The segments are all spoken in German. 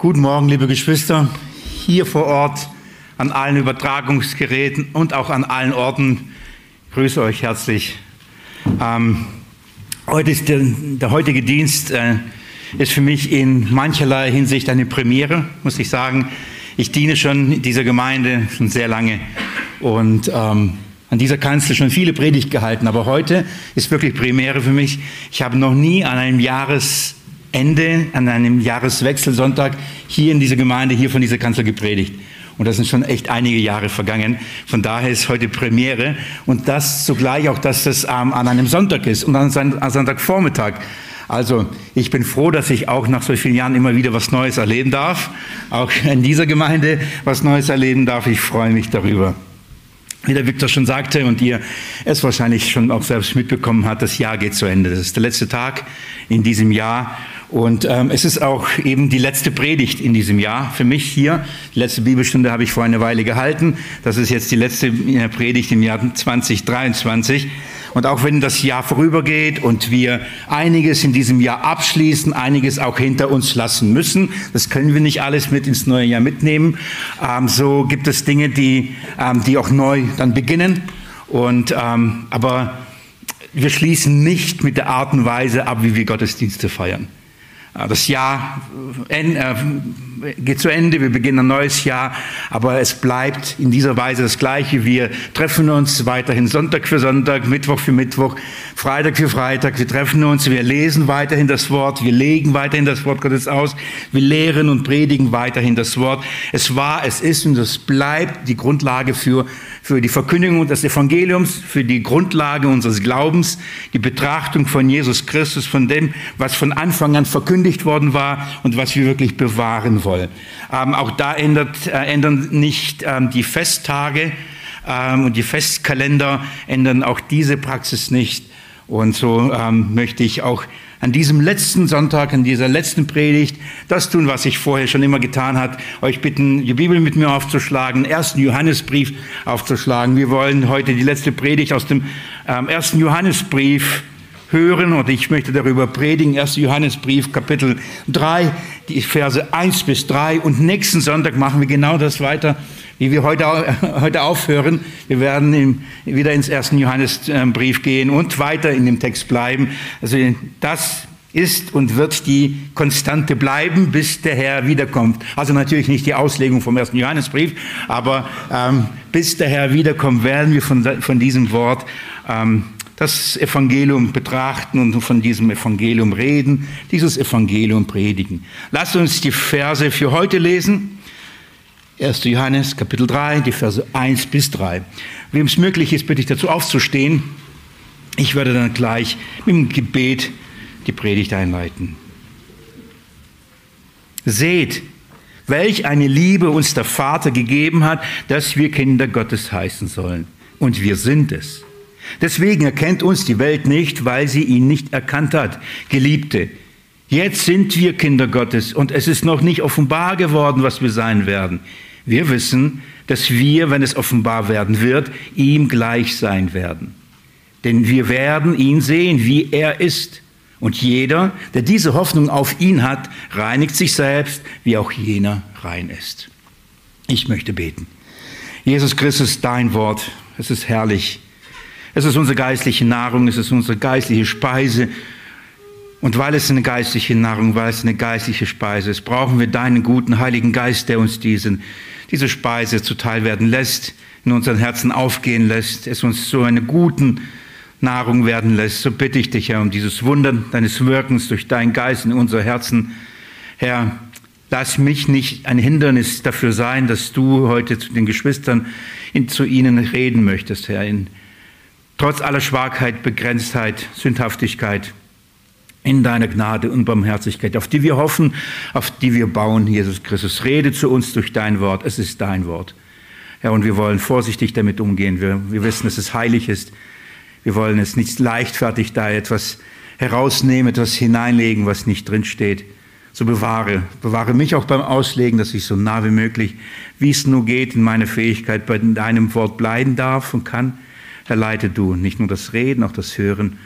Guten Morgen, liebe Geschwister, hier vor Ort, an allen Übertragungsgeräten und auch an allen Orten. Ich grüße euch herzlich. Ähm, heute ist der, der heutige Dienst äh, ist für mich in mancherlei Hinsicht eine Premiere, muss ich sagen. Ich diene schon dieser Gemeinde schon sehr lange und ähm, an dieser Kanzel schon viele Predigt gehalten, aber heute ist wirklich Premiere für mich. Ich habe noch nie an einem Jahresende, an einem Jahreswechselsonntag hier in dieser Gemeinde, hier von dieser Kanzel gepredigt. Und das sind schon echt einige Jahre vergangen. Von daher ist heute Premiere. Und das zugleich auch, dass das ähm, an einem Sonntag ist und an einem Sonntagvormittag. Also ich bin froh, dass ich auch nach so vielen Jahren immer wieder was Neues erleben darf. Auch in dieser Gemeinde was Neues erleben darf. Ich freue mich darüber. Wie der Viktor schon sagte und ihr es wahrscheinlich schon auch selbst mitbekommen habt, das Jahr geht zu Ende. Das ist der letzte Tag in diesem Jahr. Und ähm, es ist auch eben die letzte Predigt in diesem Jahr für mich hier. Die letzte Bibelstunde habe ich vor einer Weile gehalten. Das ist jetzt die letzte äh, Predigt im Jahr 2023. Und auch wenn das Jahr vorübergeht und wir einiges in diesem Jahr abschließen, einiges auch hinter uns lassen müssen, das können wir nicht alles mit ins neue Jahr mitnehmen, ähm, so gibt es Dinge, die, ähm, die auch neu dann beginnen. Und, ähm, aber wir schließen nicht mit der Art und Weise ab, wie wir Gottesdienste feiern. Äh, das Jahr äh, äh, geht zu Ende, wir beginnen ein neues Jahr, aber es bleibt in dieser Weise das Gleiche. Wir treffen uns weiterhin Sonntag für Sonntag, Mittwoch für Mittwoch, Freitag für Freitag. Wir treffen uns, wir lesen weiterhin das Wort, wir legen weiterhin das Wort Gottes aus, wir lehren und predigen weiterhin das Wort. Es war, es ist und es bleibt die Grundlage für für die Verkündigung des Evangeliums, für die Grundlage unseres Glaubens, die Betrachtung von Jesus Christus, von dem, was von Anfang an verkündigt worden war und was wir wirklich bewahren wollen. Ähm, auch da ändert, äh, ändern nicht ähm, die Festtage ähm, und die Festkalender, ändern auch diese Praxis nicht. Und so ähm, möchte ich auch an diesem letzten Sonntag, an dieser letzten Predigt, das tun, was ich vorher schon immer getan hat, euch bitten, die Bibel mit mir aufzuschlagen, ersten Johannesbrief aufzuschlagen. Wir wollen heute die letzte Predigt aus dem ähm, ersten Johannesbrief hören und ich möchte darüber predigen. 1. Johannesbrief, Kapitel 3, die Verse 1 bis 3 und nächsten Sonntag machen wir genau das weiter, wie wir heute, heute aufhören. Wir werden in, wieder ins 1. Johannesbrief gehen und weiter in dem Text bleiben. Also das ist und wird die Konstante bleiben, bis der Herr wiederkommt. Also natürlich nicht die Auslegung vom ersten Johannesbrief, aber ähm, bis der Herr wiederkommt, werden wir von, von diesem Wort ähm, das Evangelium betrachten und von diesem Evangelium reden, dieses Evangelium predigen. Lasst uns die Verse für heute lesen. 1. Johannes Kapitel 3, die Verse 1 bis 3. Wem es möglich ist, bitte ich dazu aufzustehen. Ich werde dann gleich mit dem Gebet die Predigt einleiten. Seht, welch eine Liebe uns der Vater gegeben hat, dass wir Kinder Gottes heißen sollen. Und wir sind es. Deswegen erkennt uns die Welt nicht, weil sie ihn nicht erkannt hat. Geliebte, jetzt sind wir Kinder Gottes und es ist noch nicht offenbar geworden, was wir sein werden. Wir wissen, dass wir, wenn es offenbar werden wird, ihm gleich sein werden. Denn wir werden ihn sehen, wie er ist. Und jeder, der diese Hoffnung auf ihn hat, reinigt sich selbst, wie auch jener rein ist. Ich möchte beten. Jesus Christus, dein Wort, es ist herrlich. Es ist unsere geistliche Nahrung, es ist unsere geistliche Speise. Und weil es eine geistliche Nahrung, weil es eine geistliche Speise ist, brauchen wir deinen guten Heiligen Geist, der uns diesen, diese Speise zuteil werden lässt, in unseren Herzen aufgehen lässt, es uns so eine guten Nahrung werden lässt. So bitte ich dich, Herr, um dieses Wunder deines Wirkens durch deinen Geist in unser Herzen. Herr, lass mich nicht ein Hindernis dafür sein, dass du heute zu den Geschwistern in, zu ihnen reden möchtest, Herr, in trotz aller Schwachheit, Begrenztheit, Sündhaftigkeit, in deiner Gnade und Barmherzigkeit, auf die wir hoffen, auf die wir bauen, Jesus Christus. Rede zu uns durch dein Wort. Es ist dein Wort. Herr, und wir wollen vorsichtig damit umgehen. Wir, wir wissen, dass es heilig ist. Wir wollen es nicht leichtfertig da etwas herausnehmen, etwas hineinlegen, was nicht drinsteht. So bewahre, bewahre mich auch beim Auslegen, dass ich so nah wie möglich, wie es nur geht, in meiner Fähigkeit bei deinem Wort bleiben darf und kann. Herr, leite du nicht nur das Reden, auch das Hören.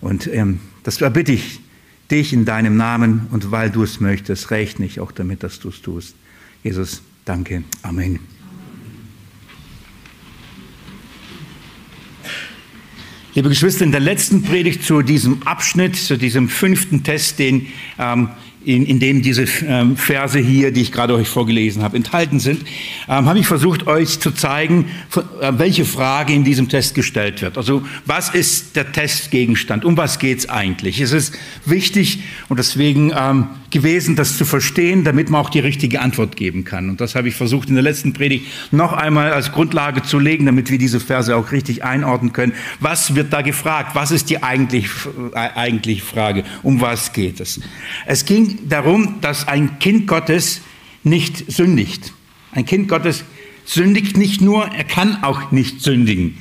Und ähm, das erbitte ich dich in deinem Namen und weil du es möchtest, recht nicht auch damit, dass du es tust. Jesus, danke. Amen. Liebe Geschwister, in der letzten Predigt zu diesem Abschnitt, zu diesem fünften Test, den ähm, in, in dem diese ähm, Verse hier, die ich gerade euch vorgelesen habe, enthalten sind, ähm, habe ich versucht, euch zu zeigen, äh, welche Frage in diesem Test gestellt wird. Also was ist der Testgegenstand? Um was geht es eigentlich? Es ist wichtig und deswegen ähm, gewesen, das zu verstehen, damit man auch die richtige Antwort geben kann. Und das habe ich versucht in der letzten Predigt noch einmal als Grundlage zu legen, damit wir diese Verse auch richtig einordnen können. Was wird da gefragt? Was ist die eigentliche, äh, eigentliche Frage? Um was geht es? Es ging darum, dass ein Kind Gottes nicht sündigt. Ein Kind Gottes sündigt nicht nur, er kann auch nicht sündigen.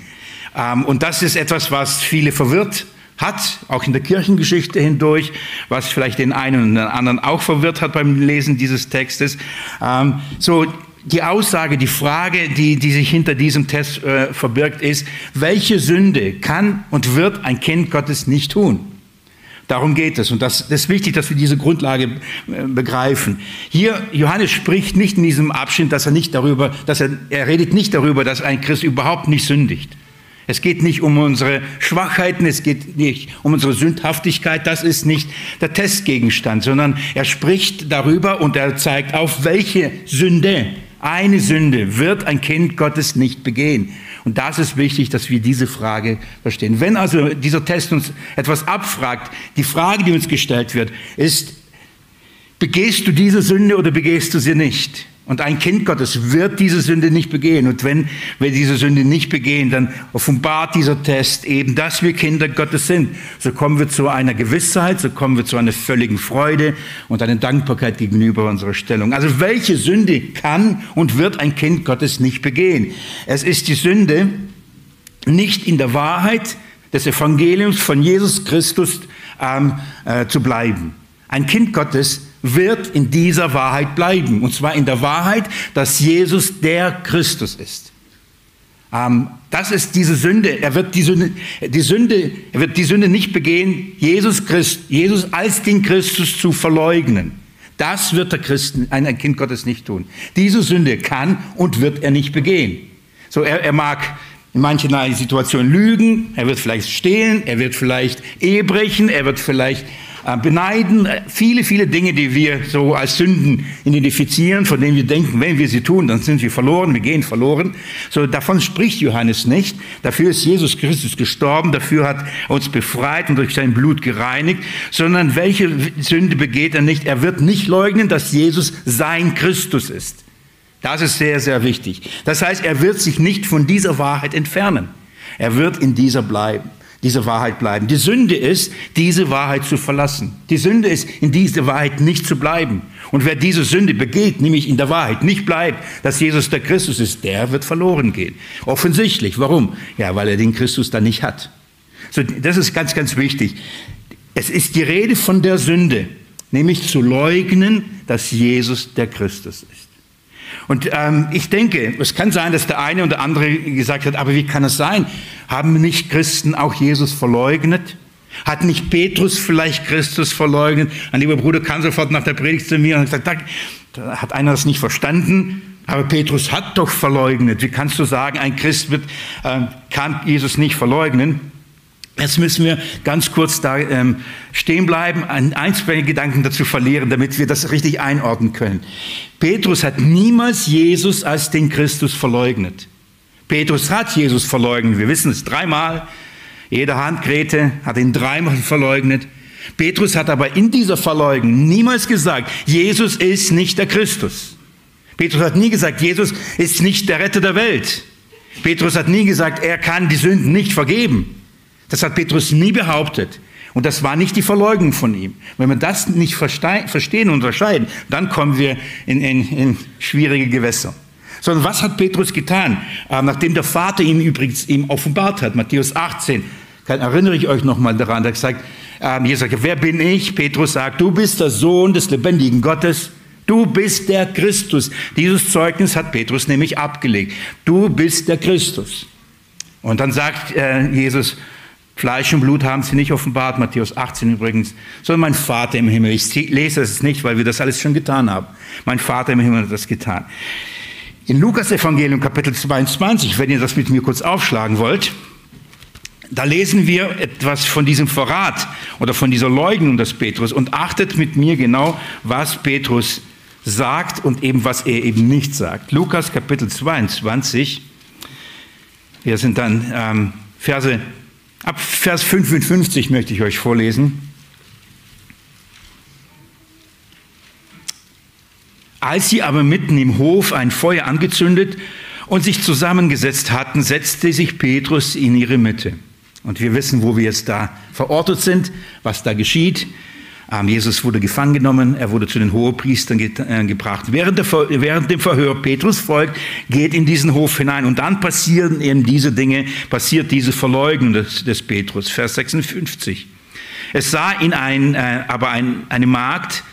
Ähm, und das ist etwas, was viele verwirrt hat, auch in der Kirchengeschichte hindurch, was vielleicht den einen und den anderen auch verwirrt hat beim Lesen dieses Textes. Ähm, so, die Aussage, die Frage, die, die sich hinter diesem Test äh, verbirgt, ist, welche Sünde kann und wird ein Kind Gottes nicht tun? Darum geht es. Und das, das ist wichtig, dass wir diese Grundlage äh, begreifen. Hier, Johannes spricht nicht in diesem Abschnitt, dass er nicht darüber, dass er, er redet nicht darüber, dass ein Christ überhaupt nicht sündigt. Es geht nicht um unsere Schwachheiten, es geht nicht um unsere Sündhaftigkeit, das ist nicht der Testgegenstand, sondern er spricht darüber und er zeigt auf, welche Sünde, eine Sünde wird ein Kind Gottes nicht begehen. Und das ist wichtig, dass wir diese Frage verstehen. Wenn also dieser Test uns etwas abfragt, die Frage, die uns gestellt wird, ist, begehst du diese Sünde oder begehst du sie nicht? Und ein Kind Gottes wird diese Sünde nicht begehen. Und wenn wir diese Sünde nicht begehen, dann offenbart dieser Test eben, dass wir Kinder Gottes sind. So kommen wir zu einer Gewissheit, so kommen wir zu einer völligen Freude und einer Dankbarkeit gegenüber unserer Stellung. Also welche Sünde kann und wird ein Kind Gottes nicht begehen? Es ist die Sünde, nicht in der Wahrheit des Evangeliums von Jesus Christus ähm, äh, zu bleiben. Ein Kind Gottes wird in dieser Wahrheit bleiben. Und zwar in der Wahrheit, dass Jesus der Christus ist. Ähm, das ist diese Sünde. Er wird die Sünde, die Sünde, er wird die Sünde nicht begehen, Jesus Christ, Jesus als den Christus zu verleugnen. Das wird der Christen, ein Kind Gottes nicht tun. Diese Sünde kann und wird er nicht begehen. So, er, er mag in manchen Situationen lügen, er wird vielleicht stehlen, er wird vielleicht Ehe brechen, er wird vielleicht beneiden, äh, viele, viele Dinge, die wir so als Sünden identifizieren, von denen wir denken, wenn wir sie tun, dann sind wir verloren, wir gehen verloren. So, davon spricht Johannes nicht. Dafür ist Jesus Christus gestorben, dafür hat er uns befreit und durch sein Blut gereinigt, sondern welche Sünde begeht er nicht? Er wird nicht leugnen, dass Jesus sein Christus ist. Das ist sehr, sehr wichtig. Das heißt, er wird sich nicht von dieser Wahrheit entfernen. Er wird in dieser bleiben diese Wahrheit bleiben. Die Sünde ist, diese Wahrheit zu verlassen. Die Sünde ist, in dieser Wahrheit nicht zu bleiben. Und wer diese Sünde begeht, nämlich in der Wahrheit nicht bleibt, dass Jesus der Christus ist, der wird verloren gehen. Offensichtlich. Warum? Ja, weil er den Christus dann nicht hat. So, das ist ganz, ganz wichtig. Es ist die Rede von der Sünde, nämlich zu leugnen, dass Jesus der Christus ist. Und ähm, ich denke, es kann sein, dass der eine und der andere gesagt hat, aber wie kann es sein? Haben nicht Christen auch Jesus verleugnet? Hat nicht Petrus vielleicht Christus verleugnet? Ein lieber Bruder kam sofort nach der Predigt zu mir und hat gesagt, da hat einer das nicht verstanden. Aber Petrus hat doch verleugnet. Wie kannst du sagen, ein Christ wird, äh, kann Jesus nicht verleugnen? Jetzt müssen wir ganz kurz da ähm, stehen bleiben, ein, zwei Gedanken dazu verlieren, damit wir das richtig einordnen können. Petrus hat niemals Jesus als den Christus verleugnet. Petrus hat Jesus verleugnet, wir wissen es dreimal. Jede Handgrete hat ihn dreimal verleugnet. Petrus hat aber in dieser Verleugnung niemals gesagt, Jesus ist nicht der Christus. Petrus hat nie gesagt, Jesus ist nicht der Retter der Welt. Petrus hat nie gesagt, er kann die Sünden nicht vergeben. Das hat Petrus nie behauptet. Und das war nicht die Verleugnung von ihm. Wenn wir das nicht verstehen und unterscheiden, dann kommen wir in, in, in schwierige Gewässer. Sondern was hat Petrus getan, äh, nachdem der Vater ihm übrigens ihm offenbart hat? Matthäus 18, erinnere ich euch nochmal daran, da sagt, äh, Jesus sagt, wer bin ich? Petrus sagt, du bist der Sohn des lebendigen Gottes. Du bist der Christus. Dieses Zeugnis hat Petrus nämlich abgelegt. Du bist der Christus. Und dann sagt äh, Jesus, Fleisch und Blut haben sie nicht offenbart, Matthäus 18 übrigens, sondern mein Vater im Himmel. Ich lese es nicht, weil wir das alles schon getan haben. Mein Vater im Himmel hat das getan. In Lukas Evangelium Kapitel 22, wenn ihr das mit mir kurz aufschlagen wollt, da lesen wir etwas von diesem Verrat oder von dieser Leugnung des Petrus und achtet mit mir genau, was Petrus sagt und eben was er eben nicht sagt. Lukas Kapitel 22, wir sind dann ähm, Verse Ab Vers 55 möchte ich euch vorlesen. Als sie aber mitten im Hof ein Feuer angezündet und sich zusammengesetzt hatten, setzte sich Petrus in ihre Mitte. Und wir wissen, wo wir jetzt da verortet sind, was da geschieht. Ähm, Jesus wurde gefangen genommen, er wurde zu den Hohepriestern äh, gebracht. Während, der, während dem Verhör Petrus folgt, geht in diesen Hof hinein und dann passieren eben diese Dinge, passiert diese Verleugnung des, des Petrus. Vers 56. Es sah ihn ein, äh, aber ein, eine Magd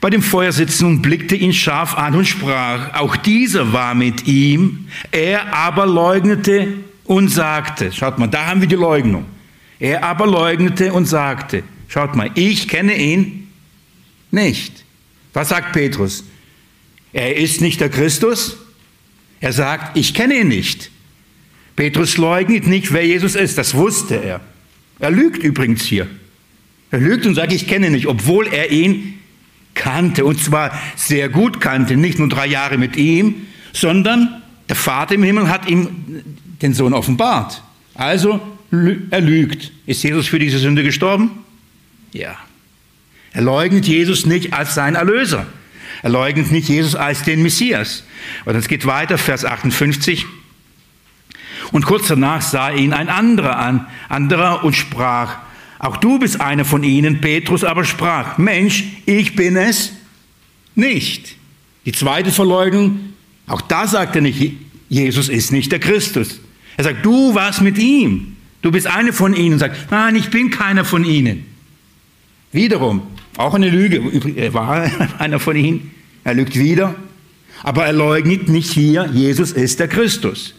bei dem Feuer sitzen und blickte ihn scharf an und sprach, auch dieser war mit ihm, er aber leugnete und sagte, schaut mal, da haben wir die Leugnung. Er aber leugnete und sagte, Schaut mal, ich kenne ihn nicht. Was sagt Petrus? Er ist nicht der Christus. Er sagt, ich kenne ihn nicht. Petrus leugnet nicht, wer Jesus ist. Das wusste er. Er lügt übrigens hier. Er lügt und sagt, ich kenne ihn nicht, obwohl er ihn kannte. Und zwar sehr gut kannte. Nicht nur drei Jahre mit ihm, sondern der Vater im Himmel hat ihm den Sohn offenbart. Also er lügt. Ist Jesus für diese Sünde gestorben? Ja. Er leugnet Jesus nicht als sein Erlöser. Er leugnet nicht Jesus als den Messias. Und es geht weiter, Vers 58. Und kurz danach sah ihn ein anderer an, anderer und sprach, auch du bist einer von ihnen. Petrus aber sprach, Mensch, ich bin es nicht. Die zweite Verleugnung, auch da sagt er nicht, Jesus ist nicht der Christus. Er sagt, du warst mit ihm. Du bist einer von ihnen. Und sagt, nein, ich bin keiner von ihnen. Wiederum, auch eine Lüge, er war einer von ihnen, er lügt wieder, aber er leugnet nicht hier, Jesus ist der Christus.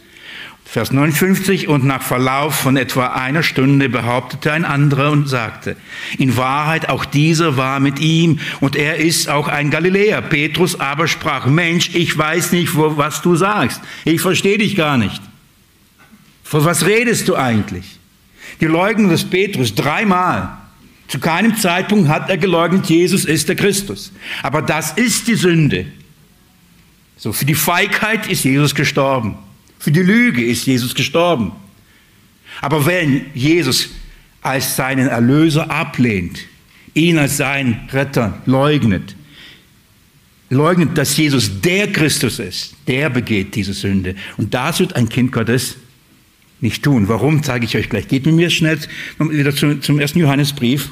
Vers 59, und nach Verlauf von etwa einer Stunde behauptete ein anderer und sagte, in Wahrheit auch dieser war mit ihm und er ist auch ein Galiläer. Petrus aber sprach, Mensch, ich weiß nicht, wo, was du sagst. Ich verstehe dich gar nicht. Von was redest du eigentlich? Die Leugnung des Petrus dreimal. Zu keinem Zeitpunkt hat er geleugnet, Jesus ist der Christus. Aber das ist die Sünde. So, für die Feigheit ist Jesus gestorben. Für die Lüge ist Jesus gestorben. Aber wenn Jesus als seinen Erlöser ablehnt, ihn als seinen Retter leugnet, leugnet, dass Jesus der Christus ist, der begeht diese Sünde. Und das wird ein Kind Gottes nicht tun. Warum, zeige ich euch gleich. Geht mit mir schnell wieder zum ersten Johannesbrief.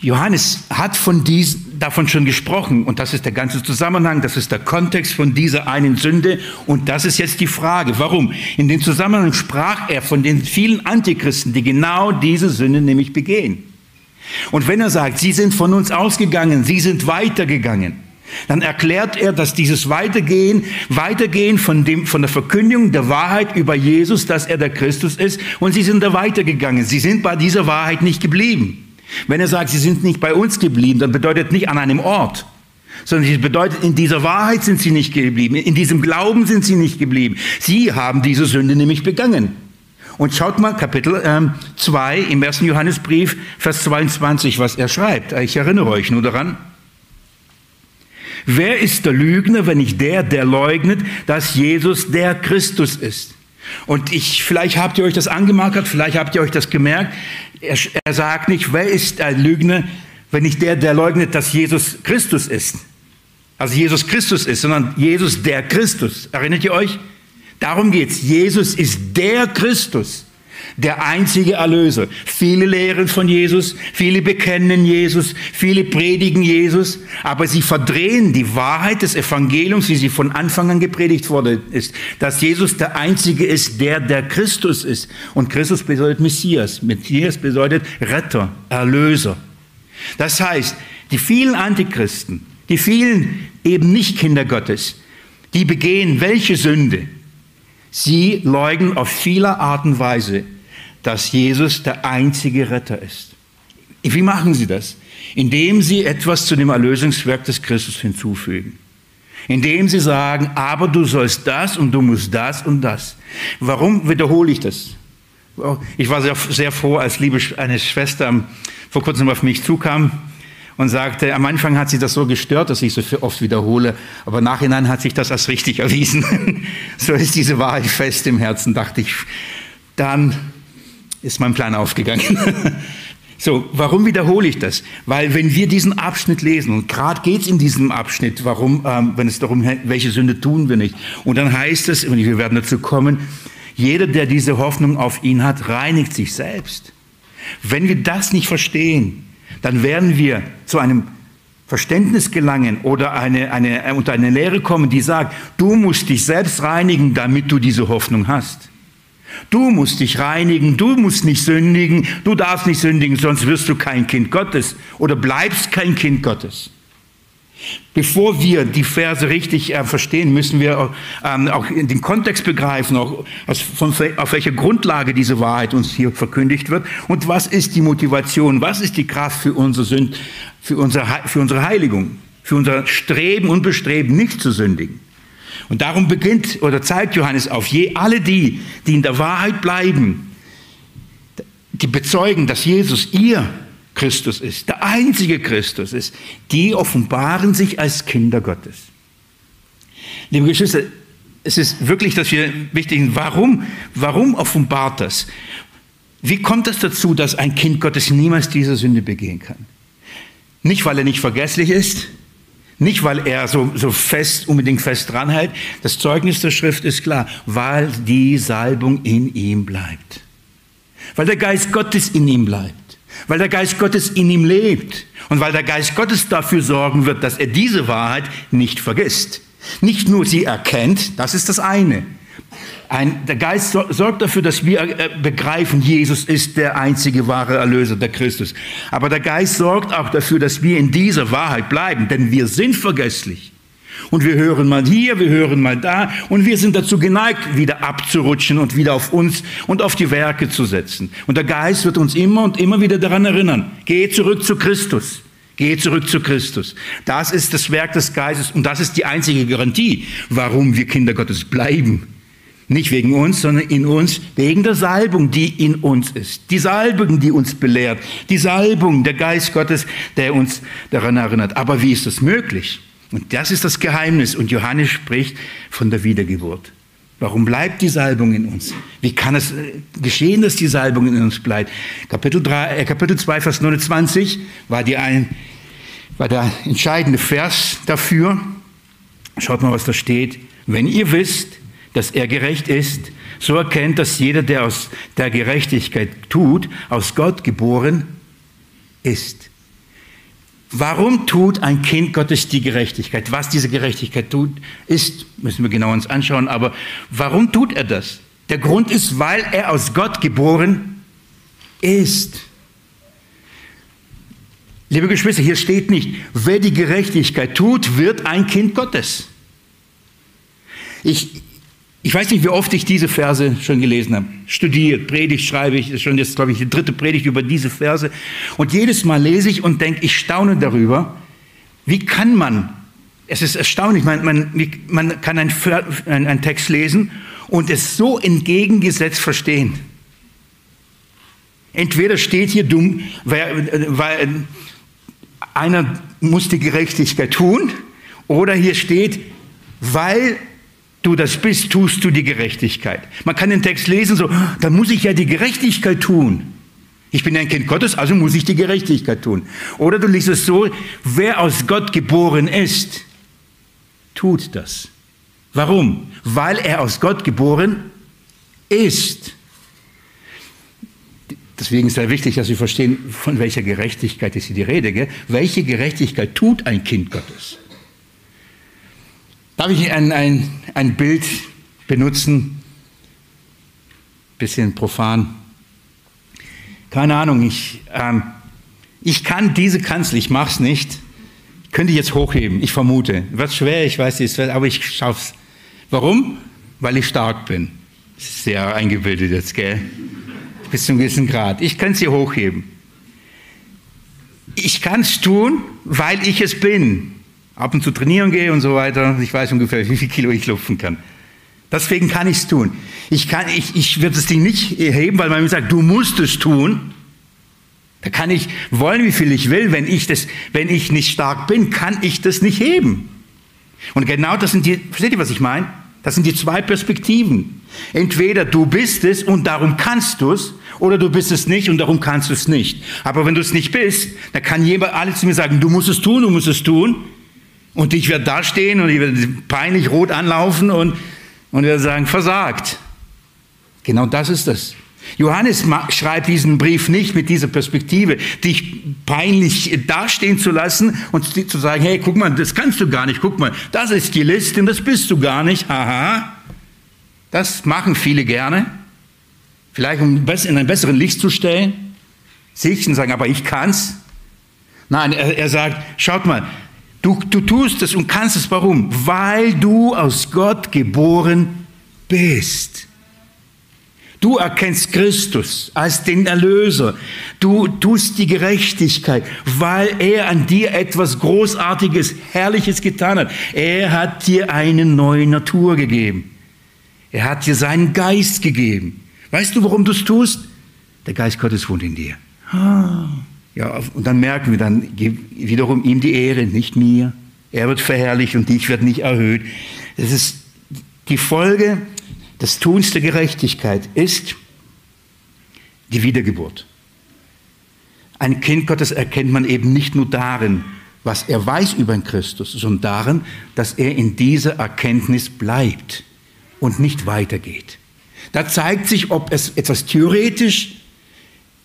Johannes hat von dies, davon schon gesprochen und das ist der ganze Zusammenhang, das ist der Kontext von dieser einen Sünde und das ist jetzt die Frage, warum? In dem Zusammenhang sprach er von den vielen Antichristen, die genau diese Sünde nämlich begehen. Und wenn er sagt, sie sind von uns ausgegangen, sie sind weitergegangen, dann erklärt er, dass dieses Weitergehen, Weitergehen von, dem, von der Verkündigung der Wahrheit über Jesus, dass er der Christus ist, und sie sind da weitergegangen. Sie sind bei dieser Wahrheit nicht geblieben. Wenn er sagt, sie sind nicht bei uns geblieben, dann bedeutet nicht an einem Ort, sondern es bedeutet, in dieser Wahrheit sind sie nicht geblieben, in diesem Glauben sind sie nicht geblieben. Sie haben diese Sünde nämlich begangen. Und schaut mal Kapitel 2 ähm, im ersten Johannesbrief, Vers 22, was er schreibt. Ich erinnere euch nur daran. Wer ist der Lügner, wenn nicht der, der leugnet, dass Jesus der Christus ist? Und ich, vielleicht habt ihr euch das angemarkert, vielleicht habt ihr euch das gemerkt. Er, er sagt nicht, wer ist ein Lügner, wenn nicht der, der leugnet, dass Jesus Christus ist. Also Jesus Christus ist, sondern Jesus der Christus. Erinnert ihr euch? Darum geht's. Jesus ist der Christus der einzige Erlöser. Viele lehren von Jesus, viele bekennen Jesus, viele predigen Jesus, aber sie verdrehen die Wahrheit des Evangeliums, wie sie von Anfang an gepredigt worden ist, dass Jesus der einzige ist, der der Christus ist. Und Christus bedeutet Messias. Messias bedeutet Retter, Erlöser. Das heißt, die vielen Antichristen, die vielen eben nicht Kinder Gottes, die begehen welche Sünde? Sie leugnen auf viele Art und Weise, dass Jesus der einzige Retter ist. Wie machen sie das? Indem sie etwas zu dem Erlösungswerk des Christus hinzufügen. Indem sie sagen, aber du sollst das und du musst das und das. Warum wiederhole ich das? Ich war sehr, sehr froh, als liebe eine Schwester vor kurzem auf mich zukam und sagte, am Anfang hat sie das so gestört, dass ich so oft wiederhole, aber nachhinein hat sich das als richtig erwiesen. so ist diese Wahrheit fest im Herzen, dachte ich. Dann ist mein Plan aufgegangen. So, warum wiederhole ich das? Weil wenn wir diesen Abschnitt lesen, und gerade geht es in diesem Abschnitt, warum, ähm, wenn es darum geht, welche Sünde tun wir nicht. Und dann heißt es, und wir werden dazu kommen, jeder, der diese Hoffnung auf ihn hat, reinigt sich selbst. Wenn wir das nicht verstehen, dann werden wir zu einem Verständnis gelangen oder eine, eine, unter eine Lehre kommen, die sagt, du musst dich selbst reinigen, damit du diese Hoffnung hast. Du musst dich reinigen, du musst nicht sündigen, du darfst nicht sündigen, sonst wirst du kein Kind Gottes oder bleibst kein Kind Gottes. Bevor wir die Verse richtig äh, verstehen, müssen wir ähm, auch den Kontext begreifen, auch aus, von, auf welcher Grundlage diese Wahrheit uns hier verkündigt wird und was ist die Motivation, was ist die Kraft für unsere, Sünd, für unsere, für unsere Heiligung, für unser Streben und Bestreben, nicht zu sündigen. Und darum beginnt oder zeigt Johannes auf, je alle die, die in der Wahrheit bleiben, die bezeugen, dass Jesus ihr Christus ist, der einzige Christus ist, die offenbaren sich als Kinder Gottes. Liebe Geschwister, es ist wirklich, dass wir wichtig warum, warum offenbart das? Wie kommt es das dazu, dass ein Kind Gottes niemals diese Sünde begehen kann? Nicht, weil er nicht vergesslich ist, nicht, weil er so, so fest, unbedingt fest dranhält. Das Zeugnis der Schrift ist klar, weil die Salbung in ihm bleibt. Weil der Geist Gottes in ihm bleibt. Weil der Geist Gottes in ihm lebt. Und weil der Geist Gottes dafür sorgen wird, dass er diese Wahrheit nicht vergisst. Nicht nur sie erkennt, das ist das eine. Ein, der Geist sorgt dafür, dass wir äh, begreifen, Jesus ist der einzige wahre Erlöser, der Christus. Aber der Geist sorgt auch dafür, dass wir in dieser Wahrheit bleiben, denn wir sind vergesslich. Und wir hören mal hier, wir hören mal da und wir sind dazu geneigt, wieder abzurutschen und wieder auf uns und auf die Werke zu setzen. Und der Geist wird uns immer und immer wieder daran erinnern, geh zurück zu Christus. Geh zurück zu Christus. Das ist das Werk des Geistes und das ist die einzige Garantie, warum wir Kinder Gottes bleiben. Nicht wegen uns, sondern in uns, wegen der Salbung, die in uns ist. Die Salbung, die uns belehrt. Die Salbung, der Geist Gottes, der uns daran erinnert. Aber wie ist das möglich? Und das ist das Geheimnis. Und Johannes spricht von der Wiedergeburt. Warum bleibt die Salbung in uns? Wie kann es äh, geschehen, dass die Salbung in uns bleibt? Kapitel, 3, äh, Kapitel 2, Vers 29 war, die ein, war der entscheidende Vers dafür. Schaut mal, was da steht. Wenn ihr wisst, dass er gerecht ist, so erkennt, dass jeder, der aus der Gerechtigkeit tut, aus Gott geboren ist. Warum tut ein Kind Gottes die Gerechtigkeit? Was diese Gerechtigkeit tut, ist, müssen wir genau uns anschauen, aber warum tut er das? Der Grund ist, weil er aus Gott geboren ist. Liebe Geschwister, hier steht nicht, wer die Gerechtigkeit tut, wird ein Kind Gottes. Ich, ich weiß nicht, wie oft ich diese Verse schon gelesen habe. Studiert, Predigt schreibe ich, ist schon jetzt, glaube ich, die dritte Predigt über diese Verse. Und jedes Mal lese ich und denke, ich staune darüber, wie kann man, es ist erstaunlich, man, man, man kann einen, einen Text lesen und es so entgegengesetzt verstehen. Entweder steht hier dumm, weil einer muss die Gerechtigkeit tun, oder hier steht, weil du das bist, tust du die Gerechtigkeit. Man kann den Text lesen so, dann muss ich ja die Gerechtigkeit tun. Ich bin ein Kind Gottes, also muss ich die Gerechtigkeit tun. Oder du liest es so, wer aus Gott geboren ist, tut das. Warum? Weil er aus Gott geboren ist. Deswegen ist es sehr wichtig, dass wir verstehen, von welcher Gerechtigkeit ist hier die Rede. Gell? Welche Gerechtigkeit tut ein Kind Gottes? Darf ich ein, ein, ein Bild benutzen? Bisschen profan. Keine Ahnung, ich, ähm, ich kann diese Kanzel, ich mache es nicht, könnte ich jetzt hochheben, ich vermute. Wird schwer, ich weiß es, aber ich schaffe es. Warum? Weil ich stark bin. Sehr eingebildet jetzt, gell? Bis zu einem gewissen Grad. Ich kann es hier hochheben. Ich kann es tun, weil ich es bin. Ab und zu trainieren gehe und so weiter. Ich weiß ungefähr, wie viel Kilo ich lupfen kann. Deswegen kann ich es tun. Ich, kann, ich, ich das Ding nicht erheben, weil man mir sagt, du musst es tun. Da kann ich wollen, wie viel ich will. Wenn ich, das, wenn ich nicht stark bin, kann ich das nicht heben. Und genau das sind die, versteht ihr, was ich meine? Das sind die zwei Perspektiven. Entweder du bist es und darum kannst du es, oder du bist es nicht und darum kannst du es nicht. Aber wenn du es nicht bist, dann kann jemand alle zu mir sagen, du musst es tun, du musst es tun. Und ich werde da stehen und ich werde peinlich rot anlaufen und, und werde sagen, versagt. Genau das ist das. Johannes schreibt diesen Brief nicht mit dieser Perspektive, dich peinlich dastehen zu lassen und zu sagen, hey, guck mal, das kannst du gar nicht, guck mal, das ist die Liste und das bist du gar nicht, haha. Das machen viele gerne, vielleicht um in ein besseren Licht zu stellen, sich und sagen, aber ich kann's. Nein, er, er sagt, schaut mal, du, du tust es und kannst es, warum? Weil du aus Gott geboren bist. Du erkennst Christus als den Erlöser. Du tust die Gerechtigkeit, weil er an dir etwas Großartiges, Herrliches getan hat. Er hat dir eine neue Natur gegeben. Er hat dir seinen Geist gegeben. Weißt du, warum du es tust? Der Geist Gottes wohnt in dir. Ja, und dann merken wir dann wiederum ihm die Ehre, nicht mir. Er wird verherrlicht und ich werde nicht erhöht. Das ist die Folge das Tuns der Gerechtigkeit ist die Wiedergeburt. Ein Kind Gottes erkennt man eben nicht nur darin, was er weiß über den Christus, sondern darin, dass er in dieser Erkenntnis bleibt und nicht weitergeht. Da zeigt sich, ob es etwas theoretisch,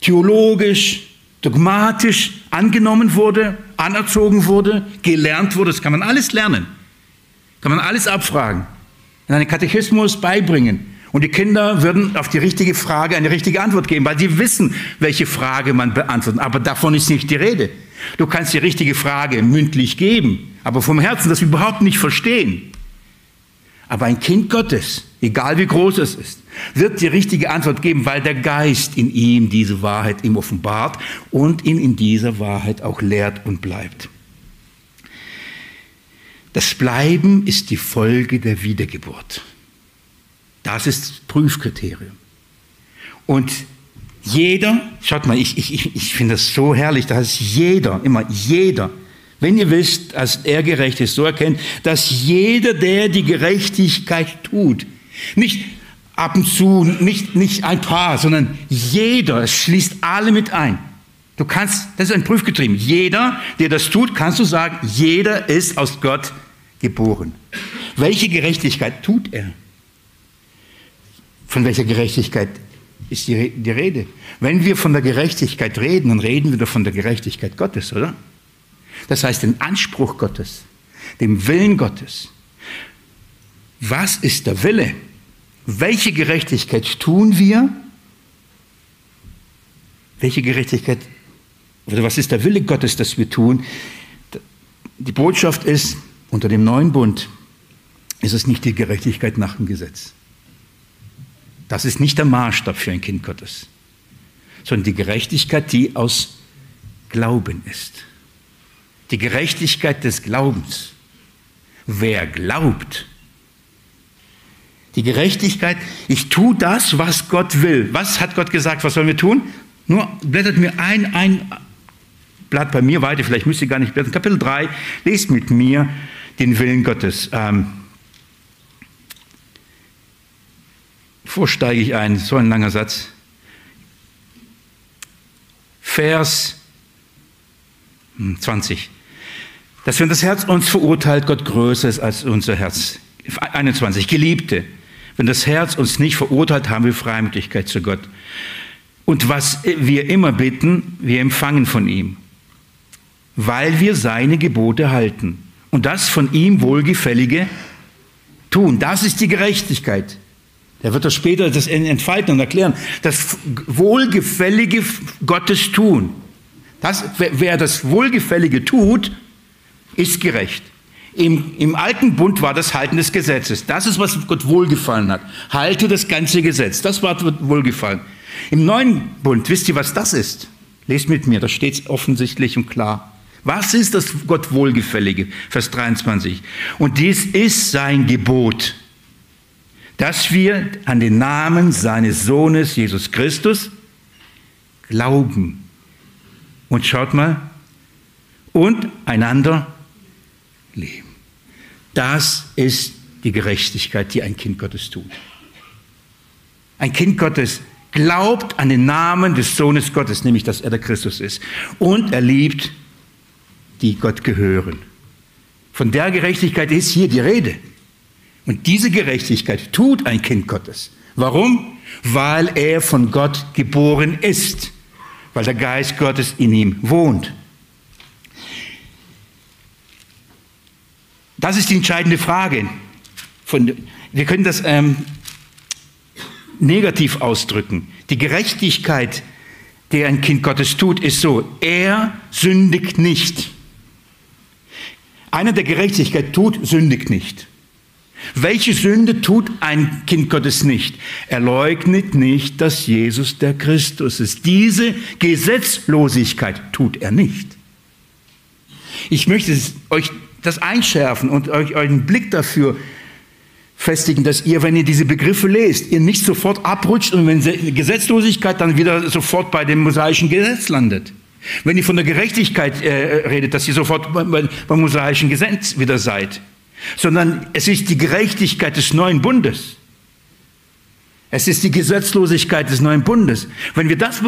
theologisch, dogmatisch angenommen wurde, anerzogen wurde, gelernt wurde. Das kann man alles lernen. Kann man alles abfragen in einen Katechismus beibringen. Und die Kinder würden auf die richtige Frage eine richtige Antwort geben, weil sie wissen, welche Frage man beantwortet. Aber davon ist nicht die Rede. Du kannst die richtige Frage mündlich geben, aber vom Herzen das überhaupt nicht verstehen. Aber ein Kind Gottes, egal wie groß es ist, wird die richtige Antwort geben, weil der Geist in ihm diese Wahrheit ihm offenbart und ihn in dieser Wahrheit auch lehrt und bleibt. Das Bleiben ist die Folge der Wiedergeburt. Das ist das Prüfkriterium. Und jeder, schaut mal, ich, ich, ich finde das so herrlich, dass jeder, immer jeder, wenn ihr wisst, dass er gerecht ist, so erkennt, dass jeder, der die Gerechtigkeit tut, nicht ab und zu, nicht, nicht ein paar, sondern jeder, es schließt alle mit ein. Du kannst, das ist ein Prüfgetrieben. Jeder, der das tut, kannst du sagen, jeder ist aus Gott geboren. Welche Gerechtigkeit tut er? Von welcher Gerechtigkeit ist die, die Rede? Wenn wir von der Gerechtigkeit reden, dann reden wir doch von der Gerechtigkeit Gottes, oder? Das heißt, den Anspruch Gottes, dem Willen Gottes. Was ist der Wille? Welche Gerechtigkeit tun wir? Welche Gerechtigkeit, oder was ist der Wille Gottes, dass wir tun? Die Botschaft ist, unter dem neuen Bund ist es nicht die Gerechtigkeit nach dem Gesetz. Das ist nicht der Maßstab für ein Kind Gottes, sondern die Gerechtigkeit, die aus Glauben ist. Die Gerechtigkeit des Glaubens. Wer glaubt, die Gerechtigkeit, ich tue das, was Gott will. Was hat Gott gesagt, was sollen wir tun? Nur blättert mir ein, ein Blatt bei mir weiter, vielleicht müsst ihr gar nicht blättern. Kapitel 3, lest mit mir den Willen Gottes. Ähm, vorsteige ich ein, so ein langer Satz. Vers 20. Hm, Dass wenn das Herz uns verurteilt, Gott größer ist als unser Herz. 21. Geliebte, wenn das Herz uns nicht verurteilt, haben wir Freimütigkeit zu Gott. Und was wir immer bitten, wir empfangen von ihm, weil wir seine Gebote halten und das von ihm Wohlgefällige tun. Das ist die Gerechtigkeit. Er wird das später das entfalten und erklären. Das Wohlgefällige Gottes tun. Das, wer das Wohlgefällige tut, ist gerecht. Im, Im alten Bund war das Halten des Gesetzes. Das ist, was Gott wohlgefallen hat. Halte das ganze Gesetz. Das war wohlgefallen. Im neuen Bund, wisst ihr, was das ist? Lest mit mir, da steht es offensichtlich und klar. Was ist das Gott Wohlgefällige? Vers 23. Und dies ist sein Gebot, dass wir an den Namen seines Sohnes Jesus Christus glauben. Und schaut mal, und einander leben. Das ist die Gerechtigkeit, die ein Kind Gottes tut. Ein Kind Gottes glaubt an den Namen des Sohnes Gottes, nämlich dass er der Christus ist. Und er liebt, die Gott gehören. Von der Gerechtigkeit ist hier die Rede. Und diese Gerechtigkeit tut ein Kind Gottes. Warum? Weil er von Gott geboren ist, weil der Geist Gottes in ihm wohnt. Das ist die entscheidende Frage. Von, wir können das ähm, negativ ausdrücken. Die Gerechtigkeit, die ein Kind Gottes tut, ist so, er sündigt nicht. Einer, der Gerechtigkeit tut, sündigt nicht. Welche Sünde tut ein Kind Gottes nicht? Er leugnet nicht, dass Jesus der Christus ist. Diese Gesetzlosigkeit tut er nicht. Ich möchte euch das einschärfen und euch euren Blick dafür festigen, dass ihr, wenn ihr diese Begriffe lest, ihr nicht sofort abrutscht und wenn Gesetzlosigkeit dann wieder sofort bei dem mosaischen Gesetz landet. Wenn ihr von der Gerechtigkeit äh, redet, dass ihr sofort beim, beim mosaischen Gesetz wieder seid. Sondern es ist die Gerechtigkeit des neuen Bundes. Es ist die Gesetzlosigkeit des neuen Bundes. Wenn wir das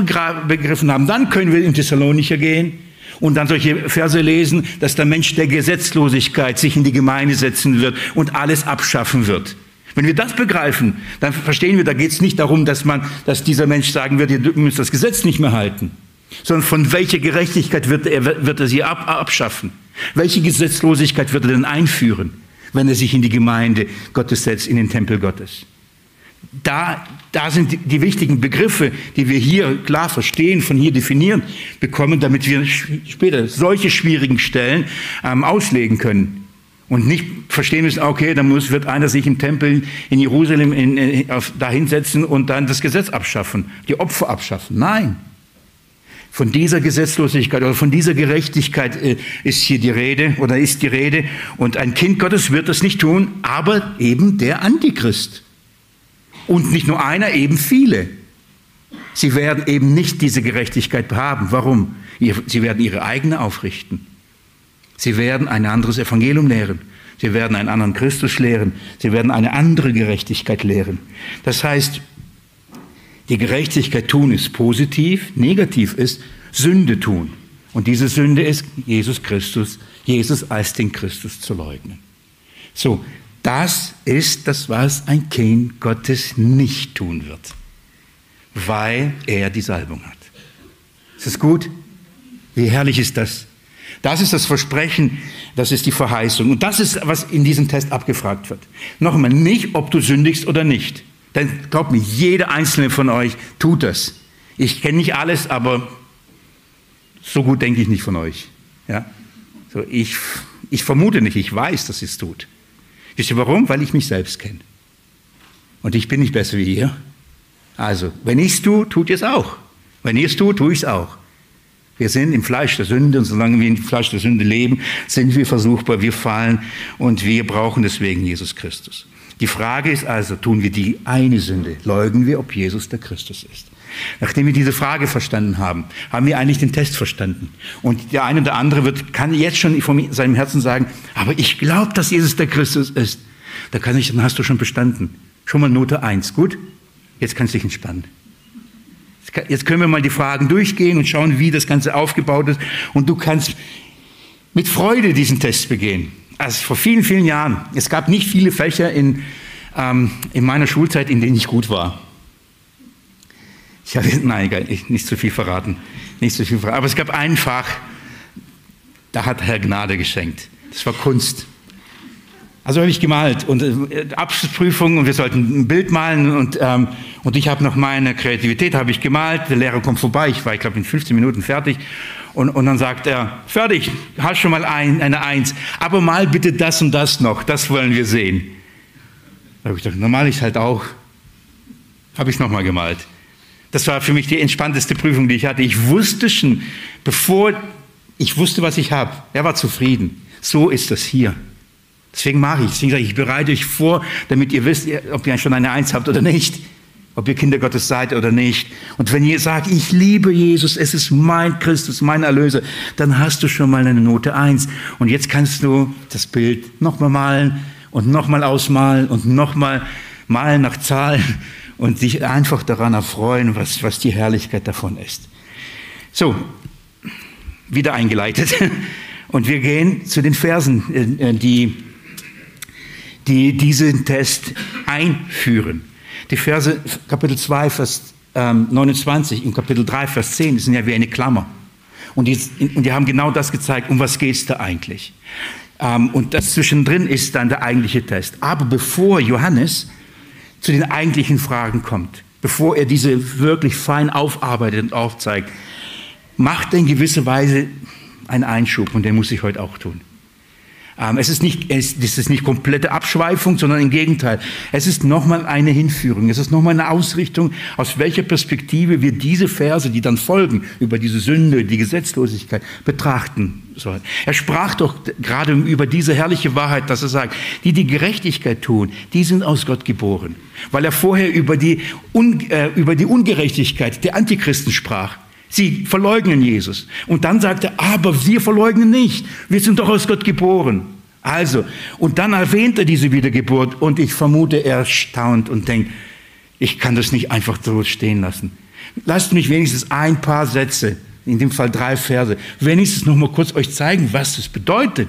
begriffen haben, dann können wir in Thessalonicher gehen und dann solche Verse lesen, dass der Mensch der Gesetzlosigkeit sich in die Gemeinde setzen wird und alles abschaffen wird. Wenn wir das begreifen, dann verstehen wir, da geht es nicht darum, dass man, dass dieser Mensch sagen wird, ihr müsst das Gesetz nicht mehr halten, sondern von welcher Gerechtigkeit wird er, wird er sie ab, abschaffen? Welche Gesetzlosigkeit wird er denn einführen, wenn er sich in die Gemeinde Gottes setzt, in den Tempel Gottes? Da, da sind die, die wichtigen Begriffe, die wir hier klar verstehen, von hier definieren bekommen, damit wir später solche schwierigen Stellen ähm, auslegen können. Und nicht verstehen müssen, okay, dann muss, wird einer sich im Tempel in Jerusalem in, in, auf, da hinsetzen und dann das Gesetz abschaffen, die Opfer abschaffen. Nein. Von dieser Gesetzlosigkeit oder von dieser Gerechtigkeit äh, ist hier die Rede oder ist die Rede. Und ein Kind Gottes wird das nicht tun, aber eben der Antichrist. Und nicht nur einer, eben viele. Sie werden eben nicht diese Gerechtigkeit haben. Warum? Sie werden ihre eigene aufrichten. Sie werden ein anderes Evangelium lehren. Sie werden einen anderen Christus lehren. Sie werden eine andere Gerechtigkeit lehren. Das heißt, die Gerechtigkeit tun ist positiv, negativ ist Sünde tun. Und diese Sünde ist Jesus Christus, Jesus als den Christus zu leugnen. So, das ist das, was ein Kind Gottes nicht tun wird, weil er die Salbung hat. Ist das gut? Wie herrlich ist das? Das ist das Versprechen, das ist die Verheißung. Und das ist, was in diesem Test abgefragt wird. Nochmal, nicht, ob du sündigst oder nicht. Denn glaubt mir, jeder einzelne von euch tut das. Ich kenne nicht alles, aber so gut denke ich nicht von euch. Ja? So, ich, ich vermute nicht, ich weiß, dass ihr es tut. Wisst ihr warum? Weil ich mich selbst kenne. Und ich bin nicht besser wie ihr. Also, wenn ich es tue, tut ihr es auch. Wenn ihr es tut, tue ich es auch. Wir sind im Fleisch der Sünde und solange wir im Fleisch der Sünde leben, sind wir versuchbar, wir fallen und wir brauchen deswegen Jesus Christus. Die Frage ist also, tun wir die eine Sünde? Leugnen wir, ob Jesus der Christus ist? Nachdem wir diese Frage verstanden haben, haben wir eigentlich den Test verstanden. Und der eine oder andere wird, kann jetzt schon von seinem Herzen sagen, aber ich glaube, dass Jesus der Christus ist. Da kann ich, dann hast du schon bestanden. Schon mal Note eins, gut? Jetzt kannst du dich entspannen. Jetzt können wir mal die Fragen durchgehen und schauen, wie das Ganze aufgebaut ist. Und du kannst mit Freude diesen Test begehen. Also vor vielen, vielen Jahren. Es gab nicht viele Fächer in, ähm, in meiner Schulzeit, in denen ich gut war. Ich habe, nein, egal, nicht zu viel verraten. Nicht zu viel verraten. Aber es gab ein Fach, da hat Herr Gnade geschenkt. Das war Kunst. Also habe ich gemalt und äh, Abschlussprüfung und wir sollten ein Bild malen und, ähm, Und ich habe noch meine Kreativität, habe ich gemalt, der Lehrer kommt vorbei, ich war, ich glaube, in 15 Minuten fertig. Und, und dann sagt er, fertig, hast schon mal ein, eine Eins, aber mal bitte das und das noch, das wollen wir sehen. Da habe ich gedacht, normal ich halt auch. Habe ich es nochmal gemalt. Das war für mich die entspannteste Prüfung, die ich hatte. Ich wusste schon, bevor ich wusste, was ich habe. Er war zufrieden. So ist das hier. Deswegen mache ich. Deswegen sage ich, ich bereite euch vor, damit ihr wisst, ob ihr schon eine Eins habt oder nicht. Ob ihr Kinder Gottes seid oder nicht. Und wenn ihr sagt, ich liebe Jesus, es ist mein Christus, mein Erlöser, dann hast du schon mal eine Note Eins. Und jetzt kannst du das Bild nochmal malen und nochmal ausmalen und nochmal malen nach Zahlen und dich einfach daran erfreuen, was, was die Herrlichkeit davon ist. So, wieder eingeleitet. Und wir gehen zu den Versen, äh, die, die diesen Test einführen. Die Verse Kapitel 2, Vers 29 ähm, und Kapitel 3, Vers 10 sind ja wie eine Klammer. Und die, und die haben genau das gezeigt, um was geht es da eigentlich. Ähm, und das zwischendrin ist dann der eigentliche Test. Aber bevor Johannes zu den eigentlichen Fragen kommt, bevor er diese wirklich fein aufarbeitet und aufzeigt, macht er in gewisser Weise einen Einschub und den muss ich heute auch tun. Ähm, es ist nicht, es, ist nicht komplette Abschweifung, sondern im Gegenteil. Es ist nochmal eine Hinführung. Es ist nochmal eine Ausrichtung, aus welcher Perspektive wir diese Verse, die dann folgen, über diese Sünde, die Gesetzlosigkeit, betrachten sollen. Er sprach doch gerade über diese herrliche Wahrheit, dass er sagt, die die Gerechtigkeit tun, die sind aus Gott geboren. Weil er vorher über die, Un, äh, über die Ungerechtigkeit der Antichristen sprach. Sie verleugnen Jesus. Und dann sagt er, aber wir verleugnen nicht. Wir sind doch aus Gott geboren. Also, und dann erwähnt er diese Wiedergeburt und ich vermute, er staunt und denkt, ich kann das nicht einfach so stehen lassen. Lasst mich wenigstens ein paar Sätze, in dem Fall drei Verse, wenigstens noch mal kurz euch zeigen, was das bedeutet.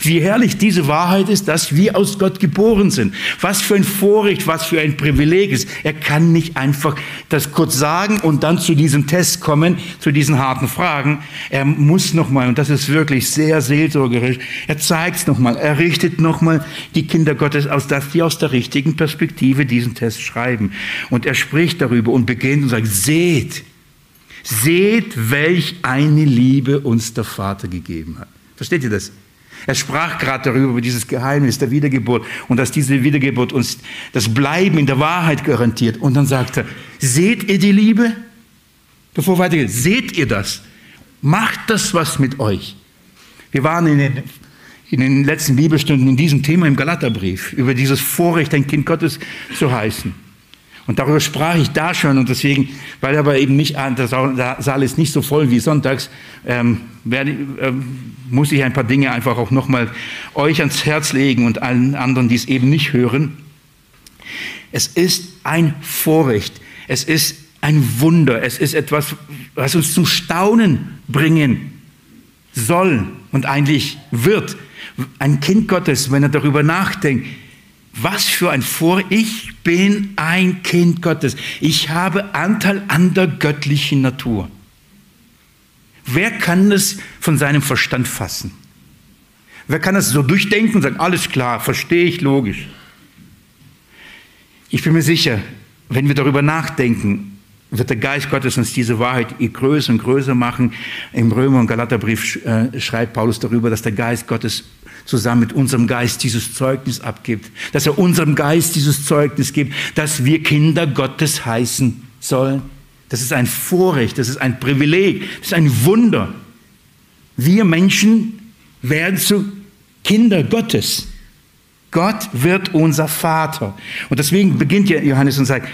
Wie herrlich diese Wahrheit ist, dass wir aus Gott geboren sind. Was für ein Vorrecht, was für ein Privileg ist. Er kann nicht einfach das kurz sagen und dann zu diesem Test kommen, zu diesen harten Fragen. Er muss nochmal, und das ist wirklich sehr seelsorgerisch, er zeigt es nochmal, er richtet nochmal die Kinder Gottes aus, dass die aus der richtigen Perspektive diesen Test schreiben. Und er spricht darüber und beginnt und sagt, seht, seht, welch eine Liebe uns der Vater gegeben hat. Versteht ihr das? Er sprach gerade darüber, über dieses Geheimnis der Wiedergeburt und dass diese Wiedergeburt uns das Bleiben in der Wahrheit garantiert. Und dann sagt er, seht ihr die Liebe? Bevor weitergeht, seht ihr das? Macht das was mit euch? Wir waren in den, in den letzten Bibelstunden in diesem Thema im Galaterbrief, über dieses Vorrecht, ein Kind Gottes zu heißen. Und darüber sprach ich da schon und deswegen, weil aber eben nicht, der Saal ist nicht so voll wie sonntags, ähm, werde, ähm, muss ich ein paar Dinge einfach auch nochmal euch ans Herz legen und allen anderen, die es eben nicht hören. Es ist ein Vorrecht, es ist ein Wunder, es ist etwas, was uns zum Staunen bringen soll und eigentlich wird. Ein Kind Gottes, wenn er darüber nachdenkt, was für ein Vor, ich bin ein Kind Gottes. Ich habe Anteil an der göttlichen Natur. Wer kann das von seinem Verstand fassen? Wer kann das so durchdenken und sagen, alles klar, verstehe ich logisch? Ich bin mir sicher, wenn wir darüber nachdenken, wird der Geist Gottes uns diese Wahrheit größer und größer machen. Im Römer- und Galaterbrief äh, schreibt Paulus darüber, dass der Geist Gottes zusammen mit unserem Geist dieses Zeugnis abgibt, dass er unserem Geist dieses Zeugnis gibt, dass wir Kinder Gottes heißen sollen. Das ist ein Vorrecht, das ist ein Privileg, das ist ein Wunder. Wir Menschen werden zu Kinder Gottes. Gott wird unser Vater. Und deswegen beginnt Johannes und sagt,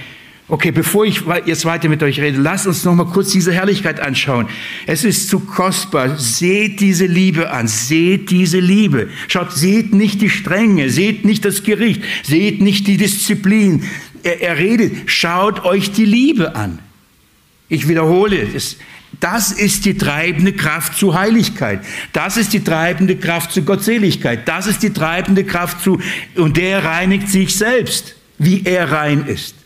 Okay, bevor ich jetzt weiter mit euch rede, lasst uns noch mal kurz diese Herrlichkeit anschauen. Es ist zu kostbar. Seht diese Liebe an. Seht diese Liebe. Schaut, seht nicht die Strenge. Seht nicht das Gericht. Seht nicht die Disziplin. Er, er redet. Schaut euch die Liebe an. Ich wiederhole es. Das ist die treibende Kraft zu Heiligkeit. Das ist die treibende Kraft zu Gottseligkeit. Das ist die treibende Kraft zu, und der reinigt sich selbst, wie er rein ist.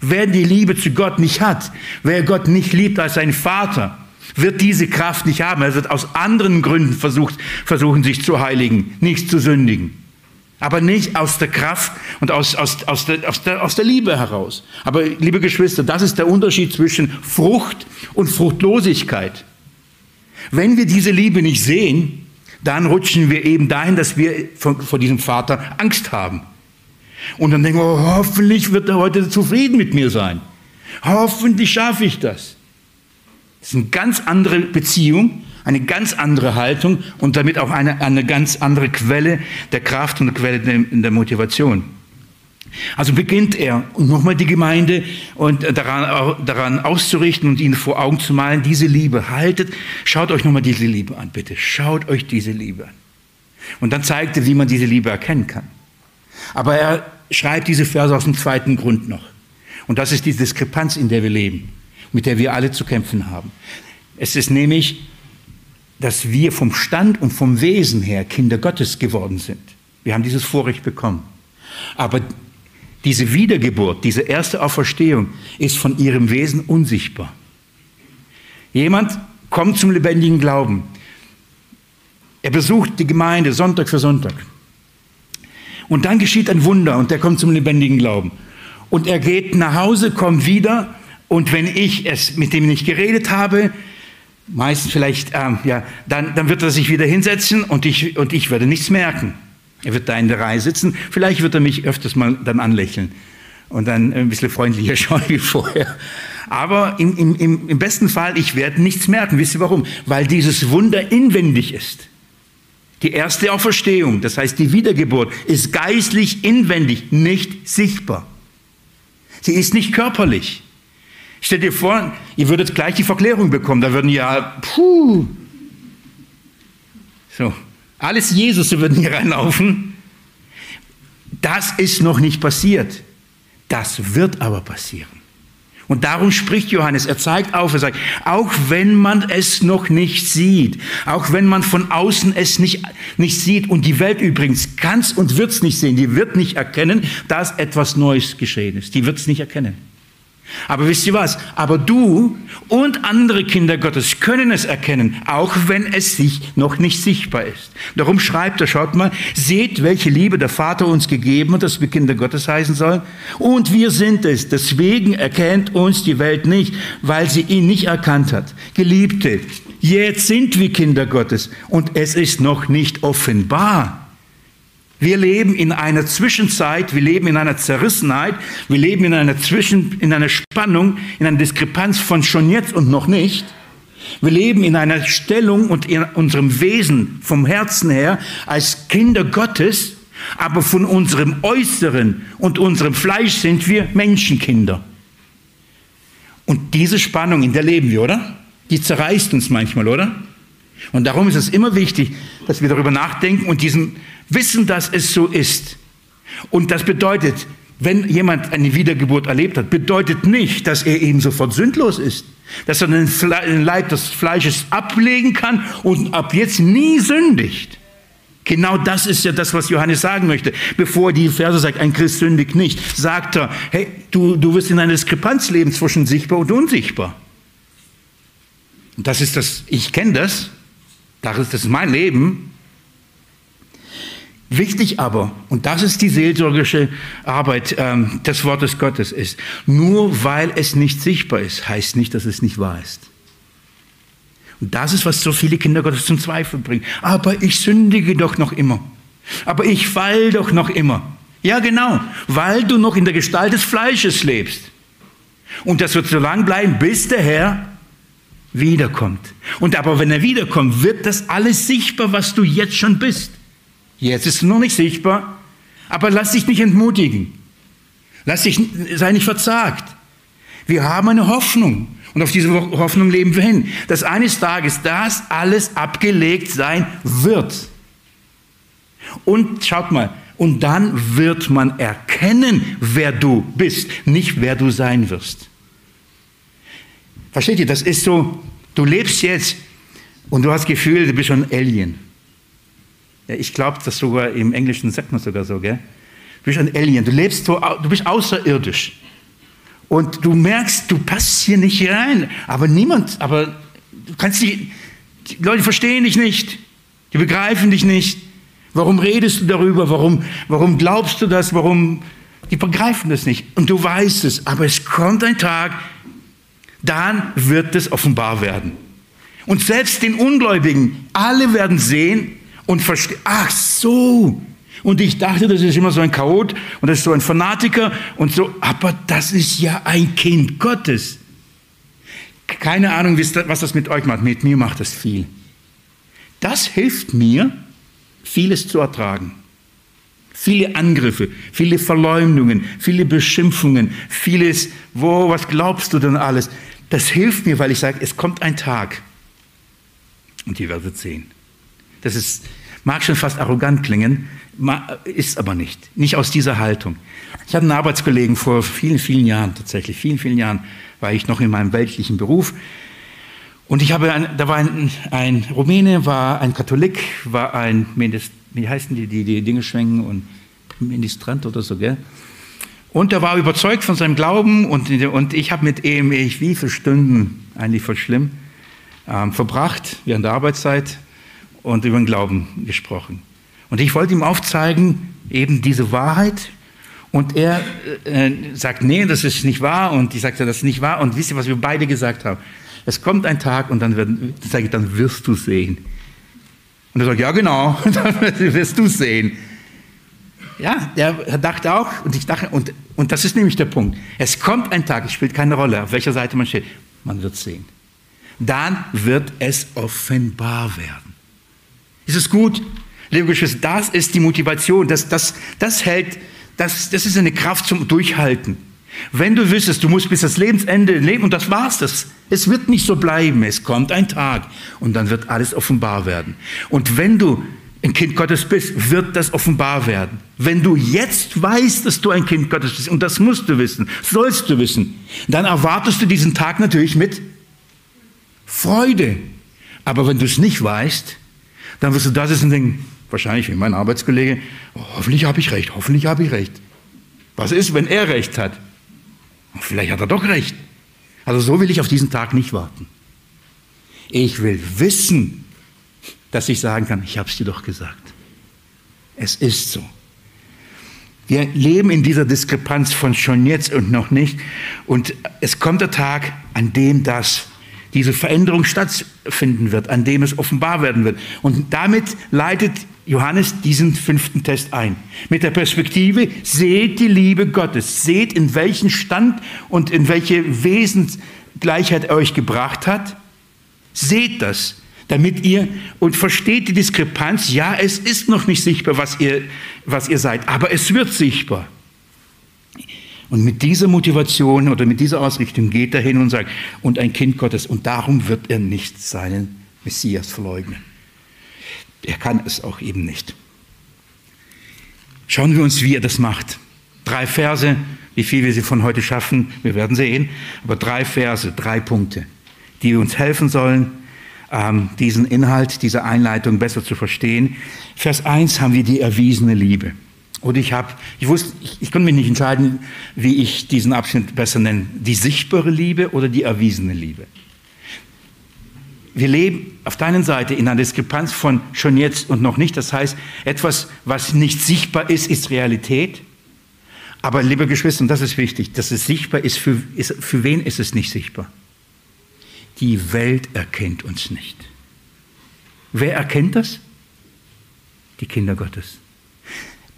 Wer die Liebe zu Gott nicht hat, wer Gott nicht liebt als sein Vater, wird diese Kraft nicht haben. Er wird aus anderen Gründen versucht, versuchen, sich zu heiligen, nicht zu sündigen. Aber nicht aus der Kraft und aus, aus, aus, der, aus, der, aus der Liebe heraus. Aber liebe Geschwister, das ist der Unterschied zwischen Frucht und Fruchtlosigkeit. Wenn wir diese Liebe nicht sehen, dann rutschen wir eben dahin, dass wir vor, vor diesem Vater Angst haben. Und dann denken wir, hoffentlich wird er heute zufrieden mit mir sein. Hoffentlich schaffe ich das. Das ist eine ganz andere Beziehung, eine ganz andere Haltung und damit auch eine, eine ganz andere Quelle der Kraft und Quelle der, der Motivation. Also beginnt er und nochmal die Gemeinde und daran, daran auszurichten und ihnen vor Augen zu malen, diese Liebe haltet, schaut euch nochmal diese Liebe an, bitte, schaut euch diese Liebe an. Und dann zeigt er, wie man diese Liebe erkennen kann. Aber er schreibt diese Verse aus dem zweiten Grund noch. Und das ist die Diskrepanz, in der wir leben, mit der wir alle zu kämpfen haben. Es ist nämlich, dass wir vom Stand und vom Wesen her Kinder Gottes geworden sind. Wir haben dieses Vorrecht bekommen. Aber diese Wiedergeburt, diese erste Auferstehung ist von ihrem Wesen unsichtbar. Jemand kommt zum lebendigen Glauben. Er besucht die Gemeinde Sonntag für Sonntag. Und dann geschieht ein Wunder und er kommt zum lebendigen Glauben. Und er geht nach Hause, kommt wieder und wenn ich es mit dem nicht geredet habe, meistens vielleicht, ähm, ja, dann, dann wird er sich wieder hinsetzen und ich, und ich werde nichts merken. Er wird da in der Reihe sitzen, vielleicht wird er mich öfters mal dann anlächeln und dann ein bisschen freundlicher schauen wie vorher. Aber im, im, im besten Fall, ich werde nichts merken. Wisst ihr warum? Weil dieses Wunder inwendig ist. Die erste Auferstehung, das heißt die Wiedergeburt, ist geistlich inwendig, nicht sichtbar. Sie ist nicht körperlich. Stell dir vor, ihr würdet gleich die Verklärung bekommen. Da würden ja, puh. So, alles Jesus würden hier reinlaufen. Das ist noch nicht passiert. Das wird aber passieren. Und darum spricht Johannes. Er zeigt auf, er sagt, auch wenn man es noch nicht sieht, auch wenn man von außen es nicht, nicht sieht und die Welt übrigens kann es und wird es nicht sehen, die wird nicht erkennen, dass etwas Neues geschehen ist. Die wird es nicht erkennen. Aber wisst ihr was? Aber du und andere Kinder Gottes können es erkennen, auch wenn es sich noch nicht sichtbar ist. Darum schreibt er, schaut mal, seht, welche Liebe der Vater uns gegeben hat, dass wir Kinder Gottes heißen sollen. Und wir sind es. Deswegen erkennt uns die Welt nicht, weil sie ihn nicht erkannt hat. Geliebte, jetzt sind wir Kinder Gottes und es ist noch nicht offenbar. Wir leben in einer Zwischenzeit, wir leben in einer Zerrissenheit, wir leben in einer Zwischen, in einer Spannung, in einer Diskrepanz von schon jetzt und noch nicht. Wir leben in einer Stellung und in unserem Wesen vom Herzen her als Kinder Gottes, aber von unserem Äußeren und unserem Fleisch sind wir Menschenkinder. Und diese Spannung, in der leben wir, oder? Die zerreißt uns manchmal, oder? Und darum ist es immer wichtig, dass wir darüber nachdenken und diesen wissen, dass es so ist. Und das bedeutet, wenn jemand eine Wiedergeburt erlebt hat, bedeutet nicht, dass er eben sofort sündlos ist. Dass er den Leib des Fleisches ablegen kann und ab jetzt nie sündigt. Genau das ist ja das, was Johannes sagen möchte. Bevor die Verse sagt, ein Christ sündigt nicht, sagt er, hey, du, du wirst in einer Diskrepanz leben zwischen sichtbar und unsichtbar. Und das ist das, ich kenne das, das ist mein Leben. Wichtig aber, und das ist die seelsorgische Arbeit ähm, des Wortes Gottes ist, nur weil es nicht sichtbar ist, heißt nicht, dass es nicht wahr ist. Und das ist, was so viele Kinder Gottes zum Zweifel bringt. Aber ich sündige doch noch immer. Aber ich fall doch noch immer. Ja, genau, weil du noch in der Gestalt des Fleisches lebst. Und das wird so lang bleiben, bis der Herr wiederkommt. Und aber wenn er wiederkommt, wird das alles sichtbar, was du jetzt schon bist. Jetzt ist es noch nicht sichtbar, aber lass dich nicht entmutigen. Lass dich, sei nicht verzagt. Wir haben eine Hoffnung und auf diese Hoffnung leben wir hin, dass eines Tages das alles abgelegt sein wird. Und schaut mal, und dann wird man erkennen, wer du bist, nicht wer du sein wirst. Versteht ihr, das ist so, du lebst jetzt und du hast das Gefühl, du bist schon Alien. Ja, ich glaube, das sogar im Englischen sagt man sogar so, gell? Du bist ein Alien, du lebst so, du bist außerirdisch. Und du merkst, du passt hier nicht rein. Aber niemand, aber du kannst dich, die Leute verstehen dich nicht. Die begreifen dich nicht. Warum redest du darüber? Warum, warum glaubst du das? Warum? Die begreifen das nicht. Und du weißt es. Aber es kommt ein Tag, dann wird es offenbar werden. Und selbst den Ungläubigen, alle werden sehen und verstehen, ach so. Und ich dachte, das ist immer so ein Chaot und das ist so ein Fanatiker und so, aber das ist ja ein Kind Gottes. Keine Ahnung, was das mit euch macht. Mit mir macht das viel. Das hilft mir, vieles zu ertragen. Viele Angriffe, viele Verleumdungen, viele Beschimpfungen, vieles, wo, was glaubst du denn alles? Das hilft mir, weil ich sage, es kommt ein Tag und ihr werdet sehen. Das ist, mag schon fast arrogant klingen, ist aber nicht. Nicht aus dieser Haltung. Ich hatte einen Arbeitskollegen vor vielen, vielen Jahren, tatsächlich, vielen, vielen Jahren war ich noch in meinem weltlichen Beruf. Und ich habe, ein, da war ein, ein Rumäne, war ein Katholik, war ein, wie heißen die, die die Dinge schwenken und Ministrant oder so, gell? Und er war überzeugt von seinem Glauben und, und ich habe mit ihm, ich, wie viele Stunden, eigentlich voll schlimm, ähm, verbracht während der Arbeitszeit und über den Glauben gesprochen. Und ich wollte ihm aufzeigen, eben diese Wahrheit. Und er äh, sagt, nee, das ist nicht wahr. Und ich sagte, das ist nicht wahr. Und wisst ihr, was wir beide gesagt haben? Es kommt ein Tag und dann, wird, sage ich, dann wirst du sehen. Und er sagt, ja genau, dann wirst du sehen. Ja, er dachte auch, und ich dachte, und, und das ist nämlich der Punkt. Es kommt ein Tag, es spielt keine Rolle, auf welcher Seite man steht, man wird sehen. Dann wird es offenbar werden. Ist es gut? Liebe Geschwister, das ist die Motivation, das, das, das hält, das, das ist eine Kraft zum Durchhalten. Wenn du wüsstest, du musst bis das Lebensende leben und das war's das. Es wird nicht so bleiben. Es kommt ein Tag und dann wird alles offenbar werden. Und wenn du ein Kind Gottes bist, wird das offenbar werden. Wenn du jetzt weißt, dass du ein Kind Gottes bist, und das musst du wissen, sollst du wissen, dann erwartest du diesen Tag natürlich mit Freude. Aber wenn du es nicht weißt, dann wirst du da sitzen und denken, wahrscheinlich wie mein Arbeitskollege, oh, hoffentlich habe ich recht, hoffentlich habe ich recht. Was ist, wenn er recht hat? Vielleicht hat er doch recht. Also so will ich auf diesen Tag nicht warten. Ich will wissen, dass ich sagen kann, ich habe es dir doch gesagt. Es ist so. Wir leben in dieser Diskrepanz von schon jetzt und noch nicht. Und es kommt der Tag, an dem das, diese Veränderung stattfinden wird, an dem es offenbar werden wird. Und damit leitet Johannes diesen fünften Test ein. Mit der Perspektive, seht die Liebe Gottes, seht in welchen Stand und in welche Wesensgleichheit er euch gebracht hat. Seht das, damit ihr und versteht die Diskrepanz. Ja, es ist noch nicht sichtbar, was ihr, was ihr seid, aber es wird sichtbar. Und mit dieser Motivation oder mit dieser Ausrichtung geht er hin und sagt, und ein Kind Gottes, und darum wird er nicht seinen Messias verleugnen. Er kann es auch eben nicht. Schauen wir uns, wie er das macht. Drei Verse, wie viel wir sie von heute schaffen, wir werden sehen, aber drei Verse, drei Punkte, die uns helfen sollen, ähm, diesen Inhalt, diese Einleitung besser zu verstehen. Vers 1 haben wir die erwiesene Liebe. Und ich habe, ich wusste, ich, ich konnte mich nicht entscheiden, wie ich diesen Abschnitt besser nenne. Die sichtbare Liebe oder die erwiesene Liebe wir leben auf der einen Seite in einer Diskrepanz von schon jetzt und noch nicht. Das heißt, etwas, was nicht sichtbar ist, ist Realität. Aber liebe Geschwister, und das ist wichtig, dass es sichtbar ist, für, ist, für wen ist es nicht sichtbar? Die Welt erkennt uns nicht. Wer erkennt das? Die Kinder Gottes.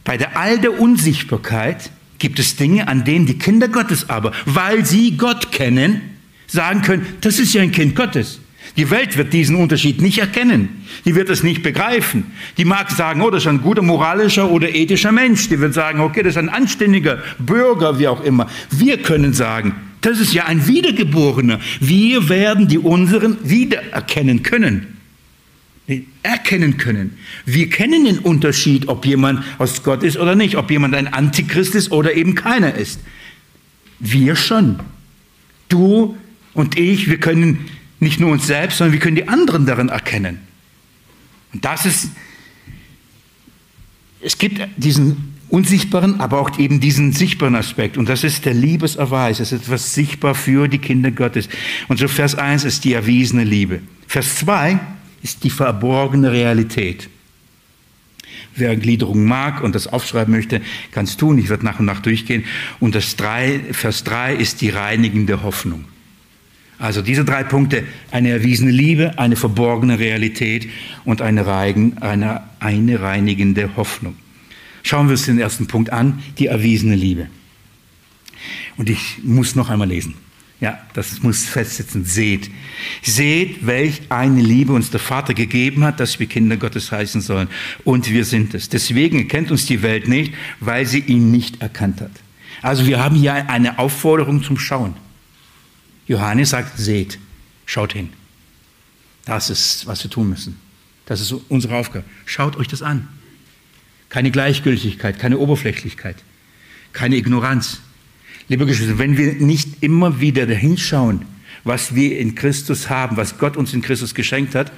Bei der all der Unsichtbarkeit gibt es Dinge, an denen die Kinder Gottes aber, weil sie Gott kennen, sagen können, das ist ja ein Kind Gottes. Die Welt wird diesen Unterschied nicht erkennen. Die wird es nicht begreifen. Die mag sagen, oh, das ist ein guter moralischer oder ethischer Mensch. Die wird sagen, okay, das ist ein anständiger Bürger, wie auch immer. Wir können sagen, das ist ja ein Wiedergeborener. Wir werden die unseren wiedererkennen können. Erkennen können. Wir kennen den Unterschied, ob jemand aus Gott ist oder nicht, ob jemand ein Antichrist ist oder eben keiner ist. Wir schon. Du und ich, wir können nicht nur uns selbst, sondern wir können die anderen darin erkennen. Und das ist, es gibt diesen unsichtbaren, aber auch eben diesen sichtbaren Aspekt. Und das ist der Liebeserweis. Es ist etwas sichtbar für die Kinder Gottes. Und so Vers 1 ist die erwiesene Liebe. Vers 2 ist die verborgene Realität. Wer Gliederung mag und das aufschreiben möchte, kann es tun. Ich werde nach und nach durchgehen. Und das drei, Vers 3 ist die reinigende Hoffnung. Also diese drei Punkte, eine erwiesene Liebe, eine verborgene Realität und eine, eine, eine reinigende Hoffnung. Schauen wir uns den ersten Punkt an, die erwiesene Liebe. Und ich muss noch einmal lesen. Ja, das muss festsitzen. Seht. Seht, welch eine Liebe uns der Vater gegeben hat, dass wir Kinder Gottes heißen sollen. Und wir sind es. Deswegen erkennt uns die Welt nicht, weil sie ihn nicht erkannt hat. Also wir haben hier eine Aufforderung zum Schauen. Johannes sagt, seht, schaut hin. Das ist, was wir tun müssen. Das ist unsere Aufgabe. Schaut euch das an. Keine Gleichgültigkeit, keine Oberflächlichkeit, keine Ignoranz. Liebe Geschwister, wenn wir nicht immer wieder dahinschauen, was wir in Christus haben, was Gott uns in Christus geschenkt hat,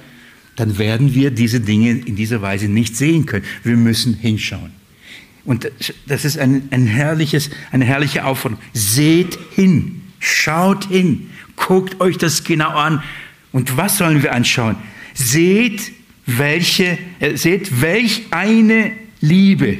dann werden wir diese Dinge in dieser Weise nicht sehen können. Wir müssen hinschauen. Und das ist ein, ein herrliches, eine herrliche Aufforderung. Seht hin, schaut hin, guckt euch das genau an. Und was sollen wir anschauen? Seht, welche, äh, seht, welch eine Liebe.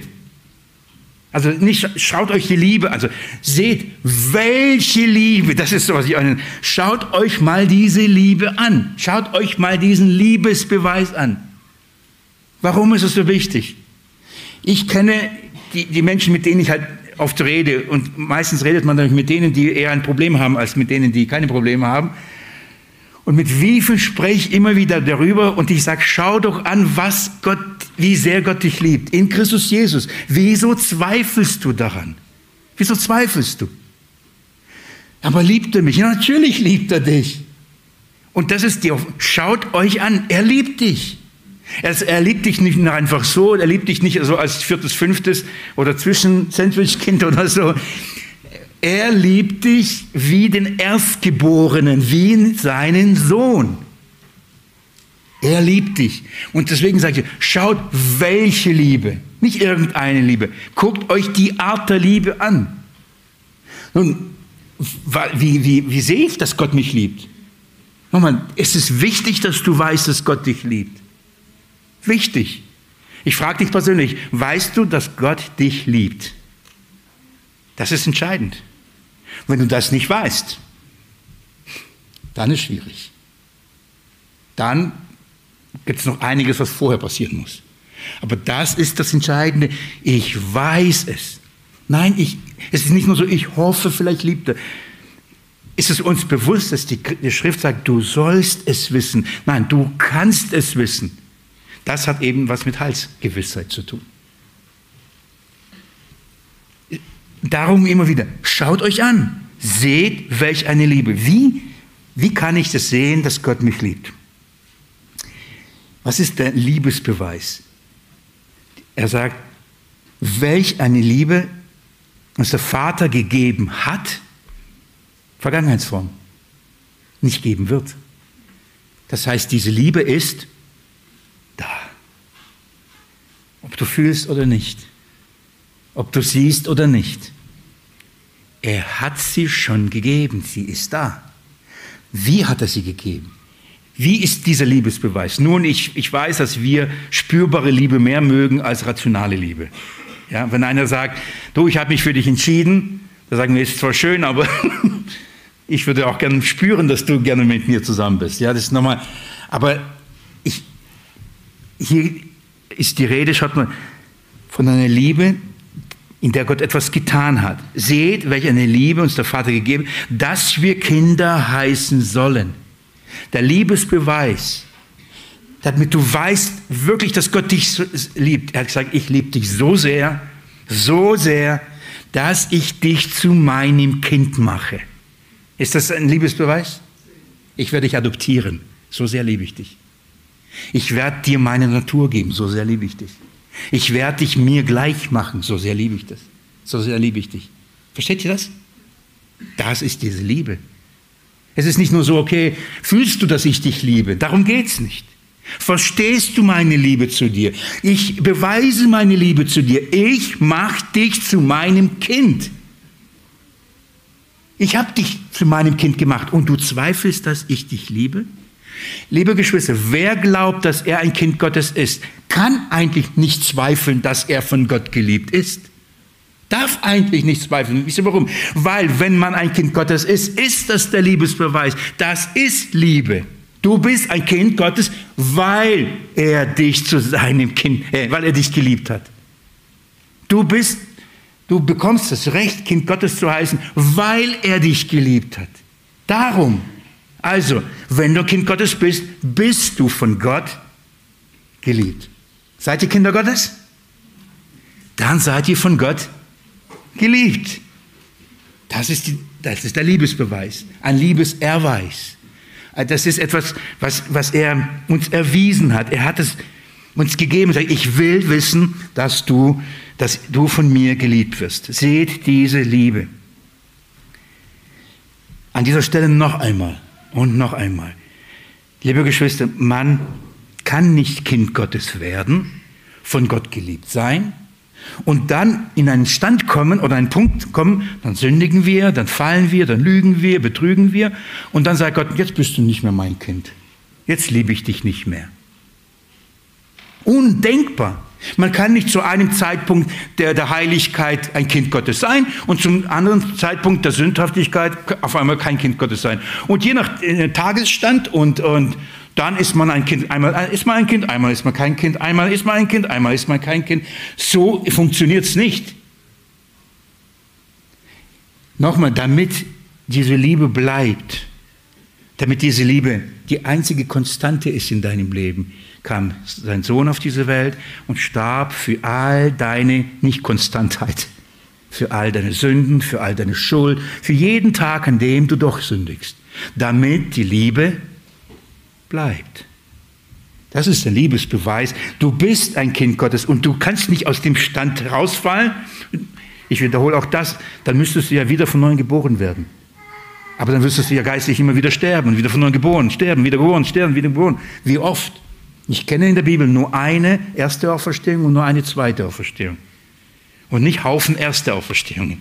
Also nicht schaut euch die Liebe, also seht, welche Liebe, das ist so, was ich euch Schaut euch mal diese Liebe an. Schaut euch mal diesen Liebesbeweis an. Warum ist es so wichtig? Ich kenne die, die Menschen, mit denen ich halt oft rede, und meistens redet man mit denen, die eher ein Problem haben, als mit denen, die keine Probleme haben. Und mit wie viel spreche ich immer wieder darüber und ich sage, schau doch an, was Gott, wie sehr Gott dich liebt. In Christus Jesus. Wieso zweifelst du daran? Wieso zweifelst du? Aber liebt er mich? Ja, natürlich liebt er dich. Und das ist die, schaut euch an, er liebt dich. Er, er liebt dich nicht einfach so, er liebt dich nicht so als viertes, fünftes oder Zwischen-Sandwich-Kind oder so. Er liebt dich wie den Erstgeborenen, wie seinen Sohn. Er liebt dich. Und deswegen sage ich, schaut, welche Liebe. Nicht irgendeine Liebe. Guckt euch die Art der Liebe an. Nun, wie, wie, wie sehe ich, dass Gott mich liebt? Nochmal, es ist wichtig, dass du weißt, dass Gott dich liebt. Wichtig. Ich frage dich persönlich, weißt du, dass Gott dich liebt? Das ist entscheidend. Wenn du das nicht weißt, dann ist schwierig. Dann gibt es noch einiges, was vorher passieren muss. Aber das ist das Entscheidende. Ich weiß es. Nein, ich, es ist nicht nur so, ich hoffe, vielleicht liebt er. Ist es uns bewusst, dass die, die Schrift sagt, du sollst es wissen? Nein, du kannst es wissen. Das hat eben was mit Heilsgewissheit zu tun. Darum immer wieder, schaut euch an, seht, welch eine Liebe. Wie, wie kann ich das sehen, dass Gott mich liebt? Was ist der Liebesbeweis? Er sagt, welch eine Liebe uns der Vater gegeben hat, Vergangenheitsform, nicht geben wird. Das heißt, diese Liebe ist da. Ob du fühlst oder nicht, ob du siehst oder nicht. Er hat sie schon gegeben, sie ist da. Wie hat er sie gegeben? Wie ist dieser Liebesbeweis? Nun, ich, ich weiß, dass wir spürbare Liebe mehr mögen als rationale Liebe. Ja, wenn einer sagt, du, ich habe mich für dich entschieden, da sagen wir, ist zwar schön, aber ich würde auch gerne spüren, dass du gerne mit mir zusammen bist. Ja, das ist nochmal, aber ich, hier ist die Rede, schaut mal, von einer Liebe, in der Gott etwas getan hat. Seht, welche eine Liebe uns der Vater gegeben, dass wir Kinder heißen sollen. Der Liebesbeweis, damit du weißt wirklich, dass Gott dich liebt. Er hat gesagt, ich liebe dich so sehr, so sehr, dass ich dich zu meinem Kind mache. Ist das ein Liebesbeweis? Ich werde dich adoptieren. So sehr liebe ich dich. Ich werde dir meine Natur geben. So sehr liebe ich dich. Ich werde dich mir gleich machen, so sehr liebe ich das. So sehr liebe ich dich. Versteht ihr das? Das ist diese Liebe. Es ist nicht nur so, okay, fühlst du, dass ich dich liebe? Darum geht es nicht. Verstehst du meine Liebe zu dir? Ich beweise meine Liebe zu dir. Ich mache dich zu meinem Kind. Ich habe dich zu meinem Kind gemacht und du zweifelst, dass ich dich liebe? Liebe Geschwister, wer glaubt, dass er ein Kind Gottes ist, kann eigentlich nicht zweifeln, dass er von Gott geliebt ist. Darf eigentlich nicht zweifeln. Wisst ihr warum? Weil wenn man ein Kind Gottes ist, ist das der Liebesbeweis. Das ist Liebe. Du bist ein Kind Gottes, weil er dich zu seinem Kind, äh, weil er dich geliebt hat. Du bist, du bekommst das Recht, Kind Gottes zu heißen, weil er dich geliebt hat. Darum. Also, wenn du Kind Gottes bist, bist du von Gott geliebt. Seid ihr Kinder Gottes? Dann seid ihr von Gott geliebt. Das ist, die, das ist der Liebesbeweis, ein Liebeserweis. Das ist etwas, was, was er uns erwiesen hat. Er hat es uns gegeben. Sagt, ich will wissen, dass du, dass du von mir geliebt wirst. Seht diese Liebe. An dieser Stelle noch einmal und noch einmal. Liebe Geschwister, man kann nicht Kind Gottes werden, von Gott geliebt sein und dann in einen Stand kommen oder einen Punkt kommen, dann sündigen wir, dann fallen wir, dann lügen wir, betrügen wir und dann sagt Gott, jetzt bist du nicht mehr mein Kind. Jetzt liebe ich dich nicht mehr. Undenkbar. Man kann nicht zu einem Zeitpunkt der, der Heiligkeit ein Kind Gottes sein und zum anderen Zeitpunkt der Sündhaftigkeit auf einmal kein Kind Gottes sein. Und je nach äh, Tagesstand und, und dann ist man ein Kind, einmal ist man ein Kind, einmal ist man kein Kind, einmal ist man ein Kind, einmal ist man kein Kind. So funktioniert es nicht. Nochmal, damit diese Liebe bleibt, damit diese Liebe die einzige Konstante ist in deinem Leben, kam sein Sohn auf diese Welt und starb für all deine Nichtkonstantheit, für all deine Sünden, für all deine Schuld, für jeden Tag, an dem du doch sündigst, damit die Liebe bleibt. Das ist der Liebesbeweis. Du bist ein Kind Gottes und du kannst nicht aus dem Stand herausfallen. Ich wiederhole auch das, dann müsstest du ja wieder von neuem geboren werden. Aber dann wirst du ja geistlich immer wieder sterben, wieder von neuem geboren, sterben, wieder geboren, sterben, wieder geboren. Wie oft? Ich kenne in der Bibel nur eine erste Auferstehung und nur eine zweite Auferstehung. Und nicht Haufen erste Auferstehungen.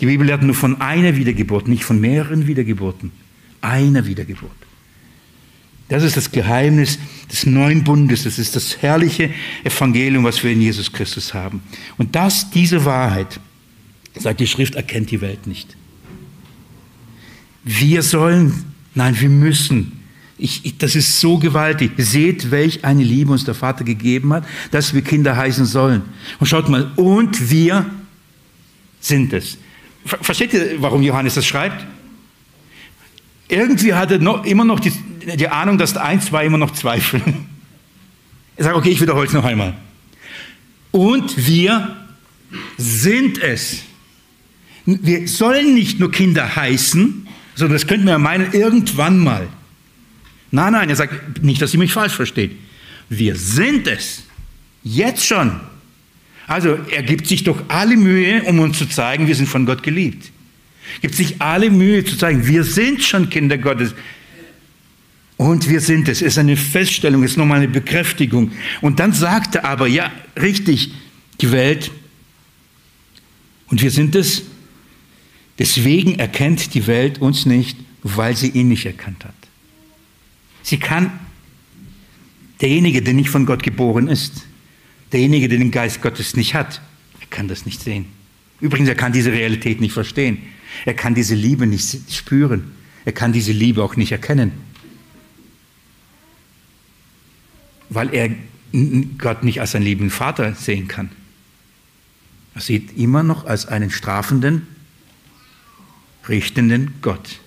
Die Bibel lehrt nur von einer Wiedergeburt, nicht von mehreren Wiedergeburten. Einer Wiedergeburt. Das ist das Geheimnis des neuen Bundes. Das ist das herrliche Evangelium, was wir in Jesus Christus haben. Und das, diese Wahrheit, sagt die Schrift, erkennt die Welt nicht. Wir sollen, nein, wir müssen. Ich, ich, das ist so gewaltig. Seht, welch eine Liebe uns der Vater gegeben hat, dass wir Kinder heißen sollen. Und schaut mal, und wir sind es. Versteht ihr, warum Johannes das schreibt? Irgendwie hat er noch, immer noch die, die Ahnung, dass ein, zwei immer noch zweifeln. Er sagt, okay, ich wiederhole es noch einmal. Und wir sind es. Wir sollen nicht nur Kinder heißen, sondern das könnten wir ja meinen, irgendwann mal. Nein, nein, er sagt nicht, dass Sie mich falsch versteht. Wir sind es. Jetzt schon. Also er gibt sich doch alle Mühe, um uns zu zeigen, wir sind von Gott geliebt. Gibt sich alle Mühe zu zeigen, wir sind schon Kinder Gottes. Und wir sind es. Es ist eine Feststellung, es ist nochmal eine Bekräftigung. Und dann sagt er aber, ja, richtig, die Welt. Und wir sind es. Deswegen erkennt die Welt uns nicht, weil sie ihn nicht erkannt hat. Sie kann, derjenige, der nicht von Gott geboren ist, derjenige, der den Geist Gottes nicht hat, er kann das nicht sehen. Übrigens, er kann diese Realität nicht verstehen. Er kann diese Liebe nicht spüren. Er kann diese Liebe auch nicht erkennen. Weil er Gott nicht als einen lieben Vater sehen kann. Er sieht immer noch als einen strafenden, richtenden Gott.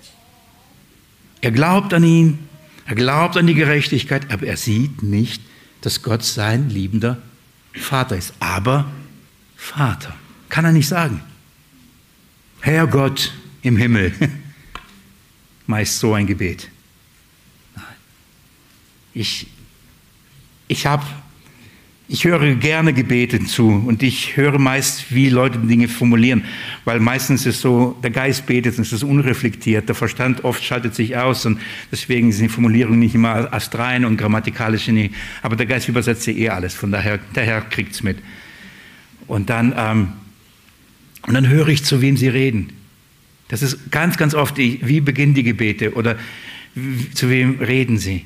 Er glaubt an ihn, er glaubt an die Gerechtigkeit, aber er sieht nicht, dass Gott sein liebender Vater ist. Aber Vater, kann er nicht sagen. Herr Gott im Himmel, meist so ein Gebet. Nein. Ich ich habe, ich höre gerne Gebete zu und ich höre meist, wie Leute Dinge formulieren, weil meistens ist so, der Geist betet und es ist unreflektiert, der Verstand oft schaltet sich aus und deswegen sind die Formulierungen nicht immer astrein und grammatikalisch, nie, aber der Geist übersetzt ja eh alles, von daher, daher kriegt es mit. Und dann, ähm, und dann höre ich, zu wem sie reden. Das ist ganz, ganz oft, wie beginnen die Gebete oder zu wem reden Sie?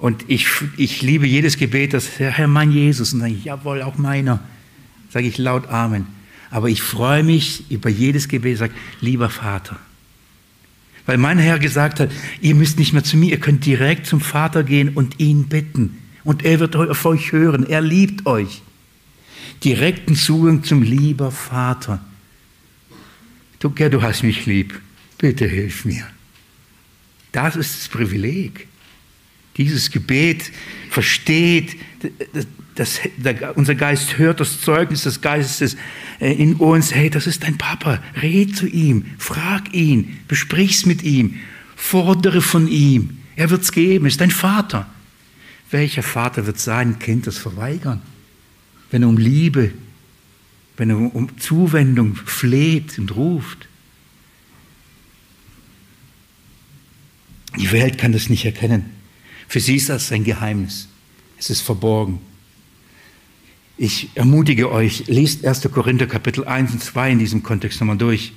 Und ich, ich liebe jedes Gebet, das Herr, mein Jesus. Und dann ich, jawohl, auch meiner. Sage ich laut Amen. Aber ich freue mich über jedes Gebet, sage, lieber Vater. Weil mein Herr gesagt hat, ihr müsst nicht mehr zu mir, ihr könnt direkt zum Vater gehen und ihn bitten. Und er wird auf euch hören. Er liebt euch. Direkten Zugang zum lieber Vater. Du, ja, du hast mich lieb. Bitte hilf mir. Das ist das Privileg. Dieses Gebet versteht, das, das, unser Geist hört das Zeugnis des Geistes äh, in uns. Hey, das ist dein Papa. Red zu ihm, frag ihn, besprich's mit ihm, fordere von ihm. Er wird's geben, ist dein Vater. Welcher Vater wird sein Kind das verweigern, wenn er um Liebe, wenn er um Zuwendung fleht und ruft? Die Welt kann das nicht erkennen. Für sie ist das ein Geheimnis. Es ist verborgen. Ich ermutige euch, lest 1. Korinther Kapitel 1 und 2 in diesem Kontext nochmal durch.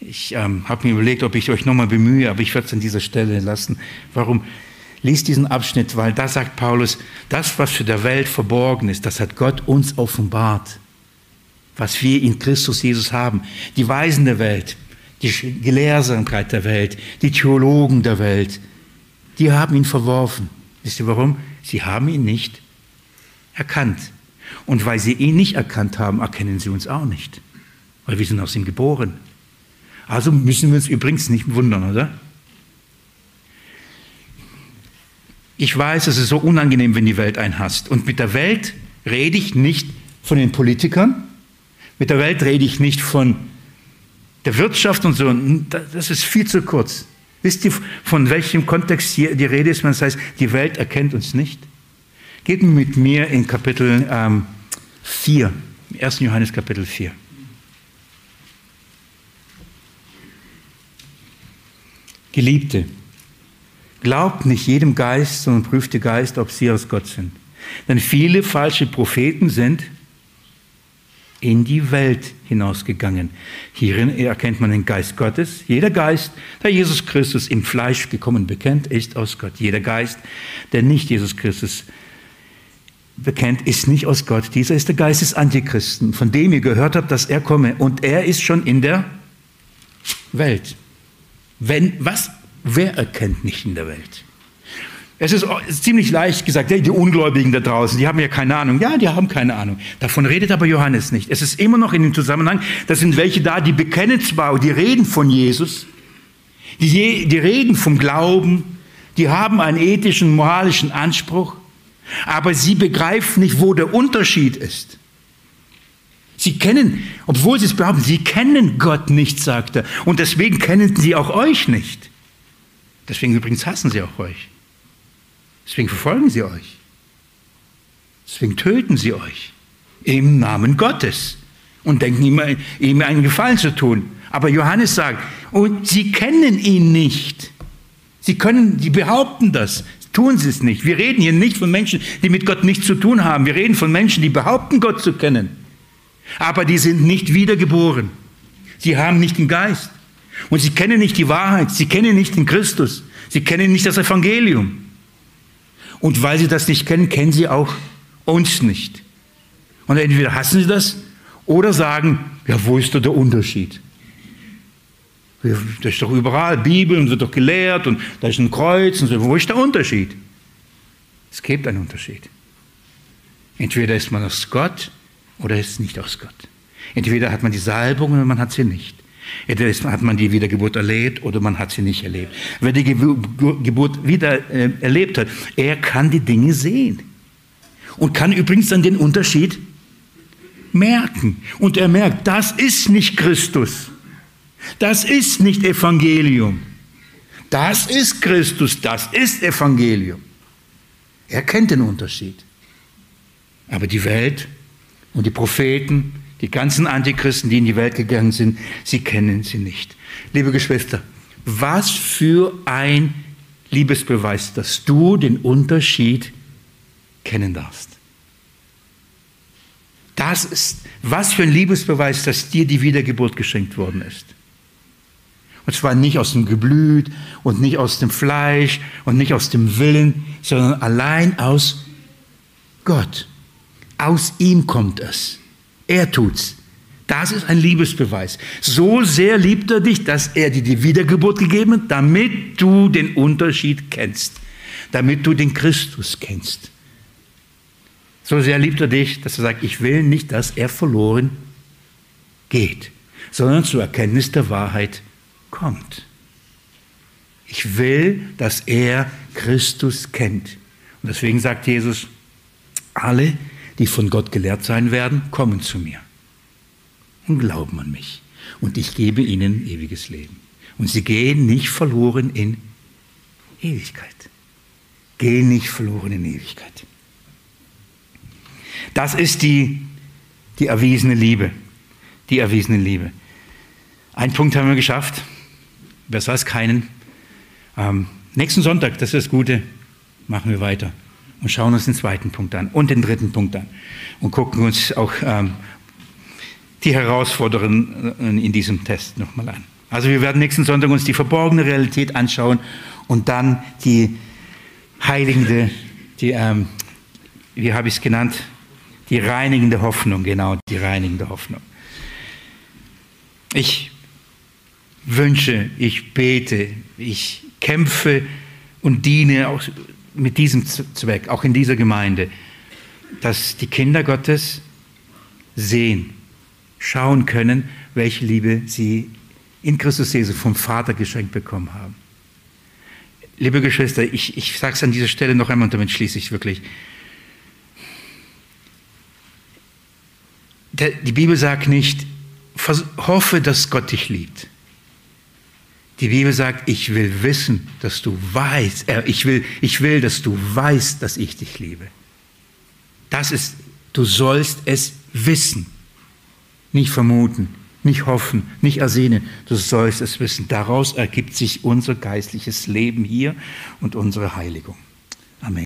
Ich ähm, habe mir überlegt, ob ich euch nochmal bemühe, aber ich werde es an dieser Stelle lassen. Warum? Lies diesen Abschnitt, weil da sagt Paulus, das, was für der Welt verborgen ist, das hat Gott uns offenbart. Was wir in Christus Jesus haben. Die Weisen der Welt, die Gelehrsamkeit der Welt, die Theologen der Welt, die haben ihn verworfen. Wisst ihr warum? Sie haben ihn nicht erkannt. Und weil sie ihn nicht erkannt haben, erkennen sie uns auch nicht. Weil wir sind aus ihm geboren. Also müssen wir uns übrigens nicht wundern, oder? Ich weiß, es ist so unangenehm, wenn die Welt einen hasst. Und mit der Welt rede ich nicht von den Politikern, mit der Welt rede ich nicht von der Wirtschaft und so, das ist viel zu kurz. Wisst ihr, von welchem Kontext hier die Rede ist? Das heißt, die Welt erkennt uns nicht. Geht mit mir in Kapitel ähm, 4, 1. Johannes Kapitel 4. Geliebte, glaubt nicht jedem Geist, sondern prüft den Geist, ob sie aus Gott sind. Denn viele falsche Propheten sind in die Welt hinausgegangen. Hierin erkennt man den Geist Gottes. Jeder Geist, der Jesus Christus im Fleisch gekommen bekennt, ist aus Gott. Jeder Geist, der nicht Jesus Christus bekennt, ist nicht aus Gott. Dieser ist der Geist des Antichristen, von dem ihr gehört habt, dass er komme. Und er ist schon in der Welt. Wenn, was? Wer erkennt nicht in der Welt? Es ist, ziemlich leicht gesagt, die Ungläubigen da draußen, die haben ja keine Ahnung. Ja, die haben keine Ahnung. Davon redet aber Johannes nicht. Es ist immer noch in dem Zusammenhang, da sind welche da, die bekennen zwar, die reden von Jesus, die, die reden vom Glauben, die haben einen ethischen, moralischen Anspruch, aber sie begreifen nicht, wo der Unterschied ist. Sie kennen, obwohl sie es behaupten, sie kennen Gott nicht, sagt er. Und deswegen kennen sie auch euch nicht. Deswegen übrigens hassen sie auch euch. Deswegen verfolgen sie euch. Deswegen töten sie euch im Namen Gottes und denken immer, ihm einen Gefallen zu tun. Aber Johannes sagt, und sie kennen ihn nicht. Sie können, die behaupten das, tun sie es nicht. Wir reden hier nicht von Menschen, die mit Gott nichts zu tun haben. Wir reden von Menschen, die behaupten, Gott zu kennen. Aber die sind nicht wiedergeboren. Sie haben nicht den Geist. Und sie kennen nicht die Wahrheit. Sie kennen nicht den Christus. Sie kennen nicht das Evangelium. Und weil sie das nicht kennen, kennen sie auch uns nicht. Und entweder hassen sie das oder sagen, ja, wo ist da der Unterschied? Das ist doch überall, Bibel und wird doch gelehrt und da ist ein Kreuz und so. Wo ist der Unterschied? Es gibt einen Unterschied. Entweder ist man aus Gott oder ist nicht aus Gott. Entweder hat man die Salbung oder man hat sie nicht. Entweder hat man die Wiedergeburt erlebt oder man hat sie nicht erlebt. Wer die Geburt wieder äh, erlebt hat, er kann die Dinge sehen. Und kann übrigens dann den Unterschied merken. Und er merkt, das ist nicht Christus. Das ist nicht Evangelium. Das ist Christus, das ist Evangelium. Er kennt den Unterschied. Aber die Welt und die Propheten die ganzen Antichristen, die in die Welt gegangen sind, sie kennen sie nicht. Liebe Geschwister, was für ein Liebesbeweis, dass du den Unterschied kennen darfst. Das ist, was für ein Liebesbeweis, dass dir die Wiedergeburt geschenkt worden ist. Und zwar nicht aus dem Geblüt und nicht aus dem Fleisch und nicht aus dem Willen, sondern allein aus Gott. Aus ihm kommt es. Er tut's. Das ist ein Liebesbeweis. So sehr liebt er dich, dass er dir die Wiedergeburt gegeben hat, damit du den Unterschied kennst, damit du den Christus kennst. So sehr liebt er dich, dass er sagt, ich will nicht, dass er verloren geht, sondern zur Erkenntnis der Wahrheit kommt. Ich will, dass er Christus kennt. Und deswegen sagt Jesus, alle, die von Gott gelehrt sein werden, kommen zu mir und glauben an mich. Und ich gebe ihnen ewiges Leben. Und sie gehen nicht verloren in Ewigkeit. Gehen nicht verloren in Ewigkeit. Das ist die, die erwiesene Liebe. Die erwiesene Liebe. Ein Punkt haben wir geschafft. Besser als keinen. Ähm, nächsten Sonntag, das ist das Gute, machen wir weiter und schauen uns den zweiten Punkt an und den dritten Punkt an und gucken uns auch ähm, die Herausforderungen in diesem Test nochmal an. Also wir werden nächsten Sonntag uns die verborgene Realität anschauen und dann die heiligende, die, ähm, wie habe ich es genannt, die reinigende Hoffnung, genau, die reinigende Hoffnung. Ich wünsche, ich bete, ich kämpfe und diene auch mit diesem Zweck, auch in dieser Gemeinde, dass die Kinder Gottes sehen, schauen können, welche Liebe sie in Christus Jesus vom Vater geschenkt bekommen haben. Liebe Geschwister, ich, ich sage es an dieser Stelle noch einmal und damit schließe ich wirklich. Der, die Bibel sagt nicht, hoffe, dass Gott dich liebt. Die Bibel sagt, ich will wissen, dass du weißt, äh, ich, will, ich will, dass du weißt, dass ich dich liebe. Das ist, du sollst es wissen. Nicht vermuten, nicht hoffen, nicht ersehnen. Du sollst es wissen. Daraus ergibt sich unser geistliches Leben hier und unsere Heiligung.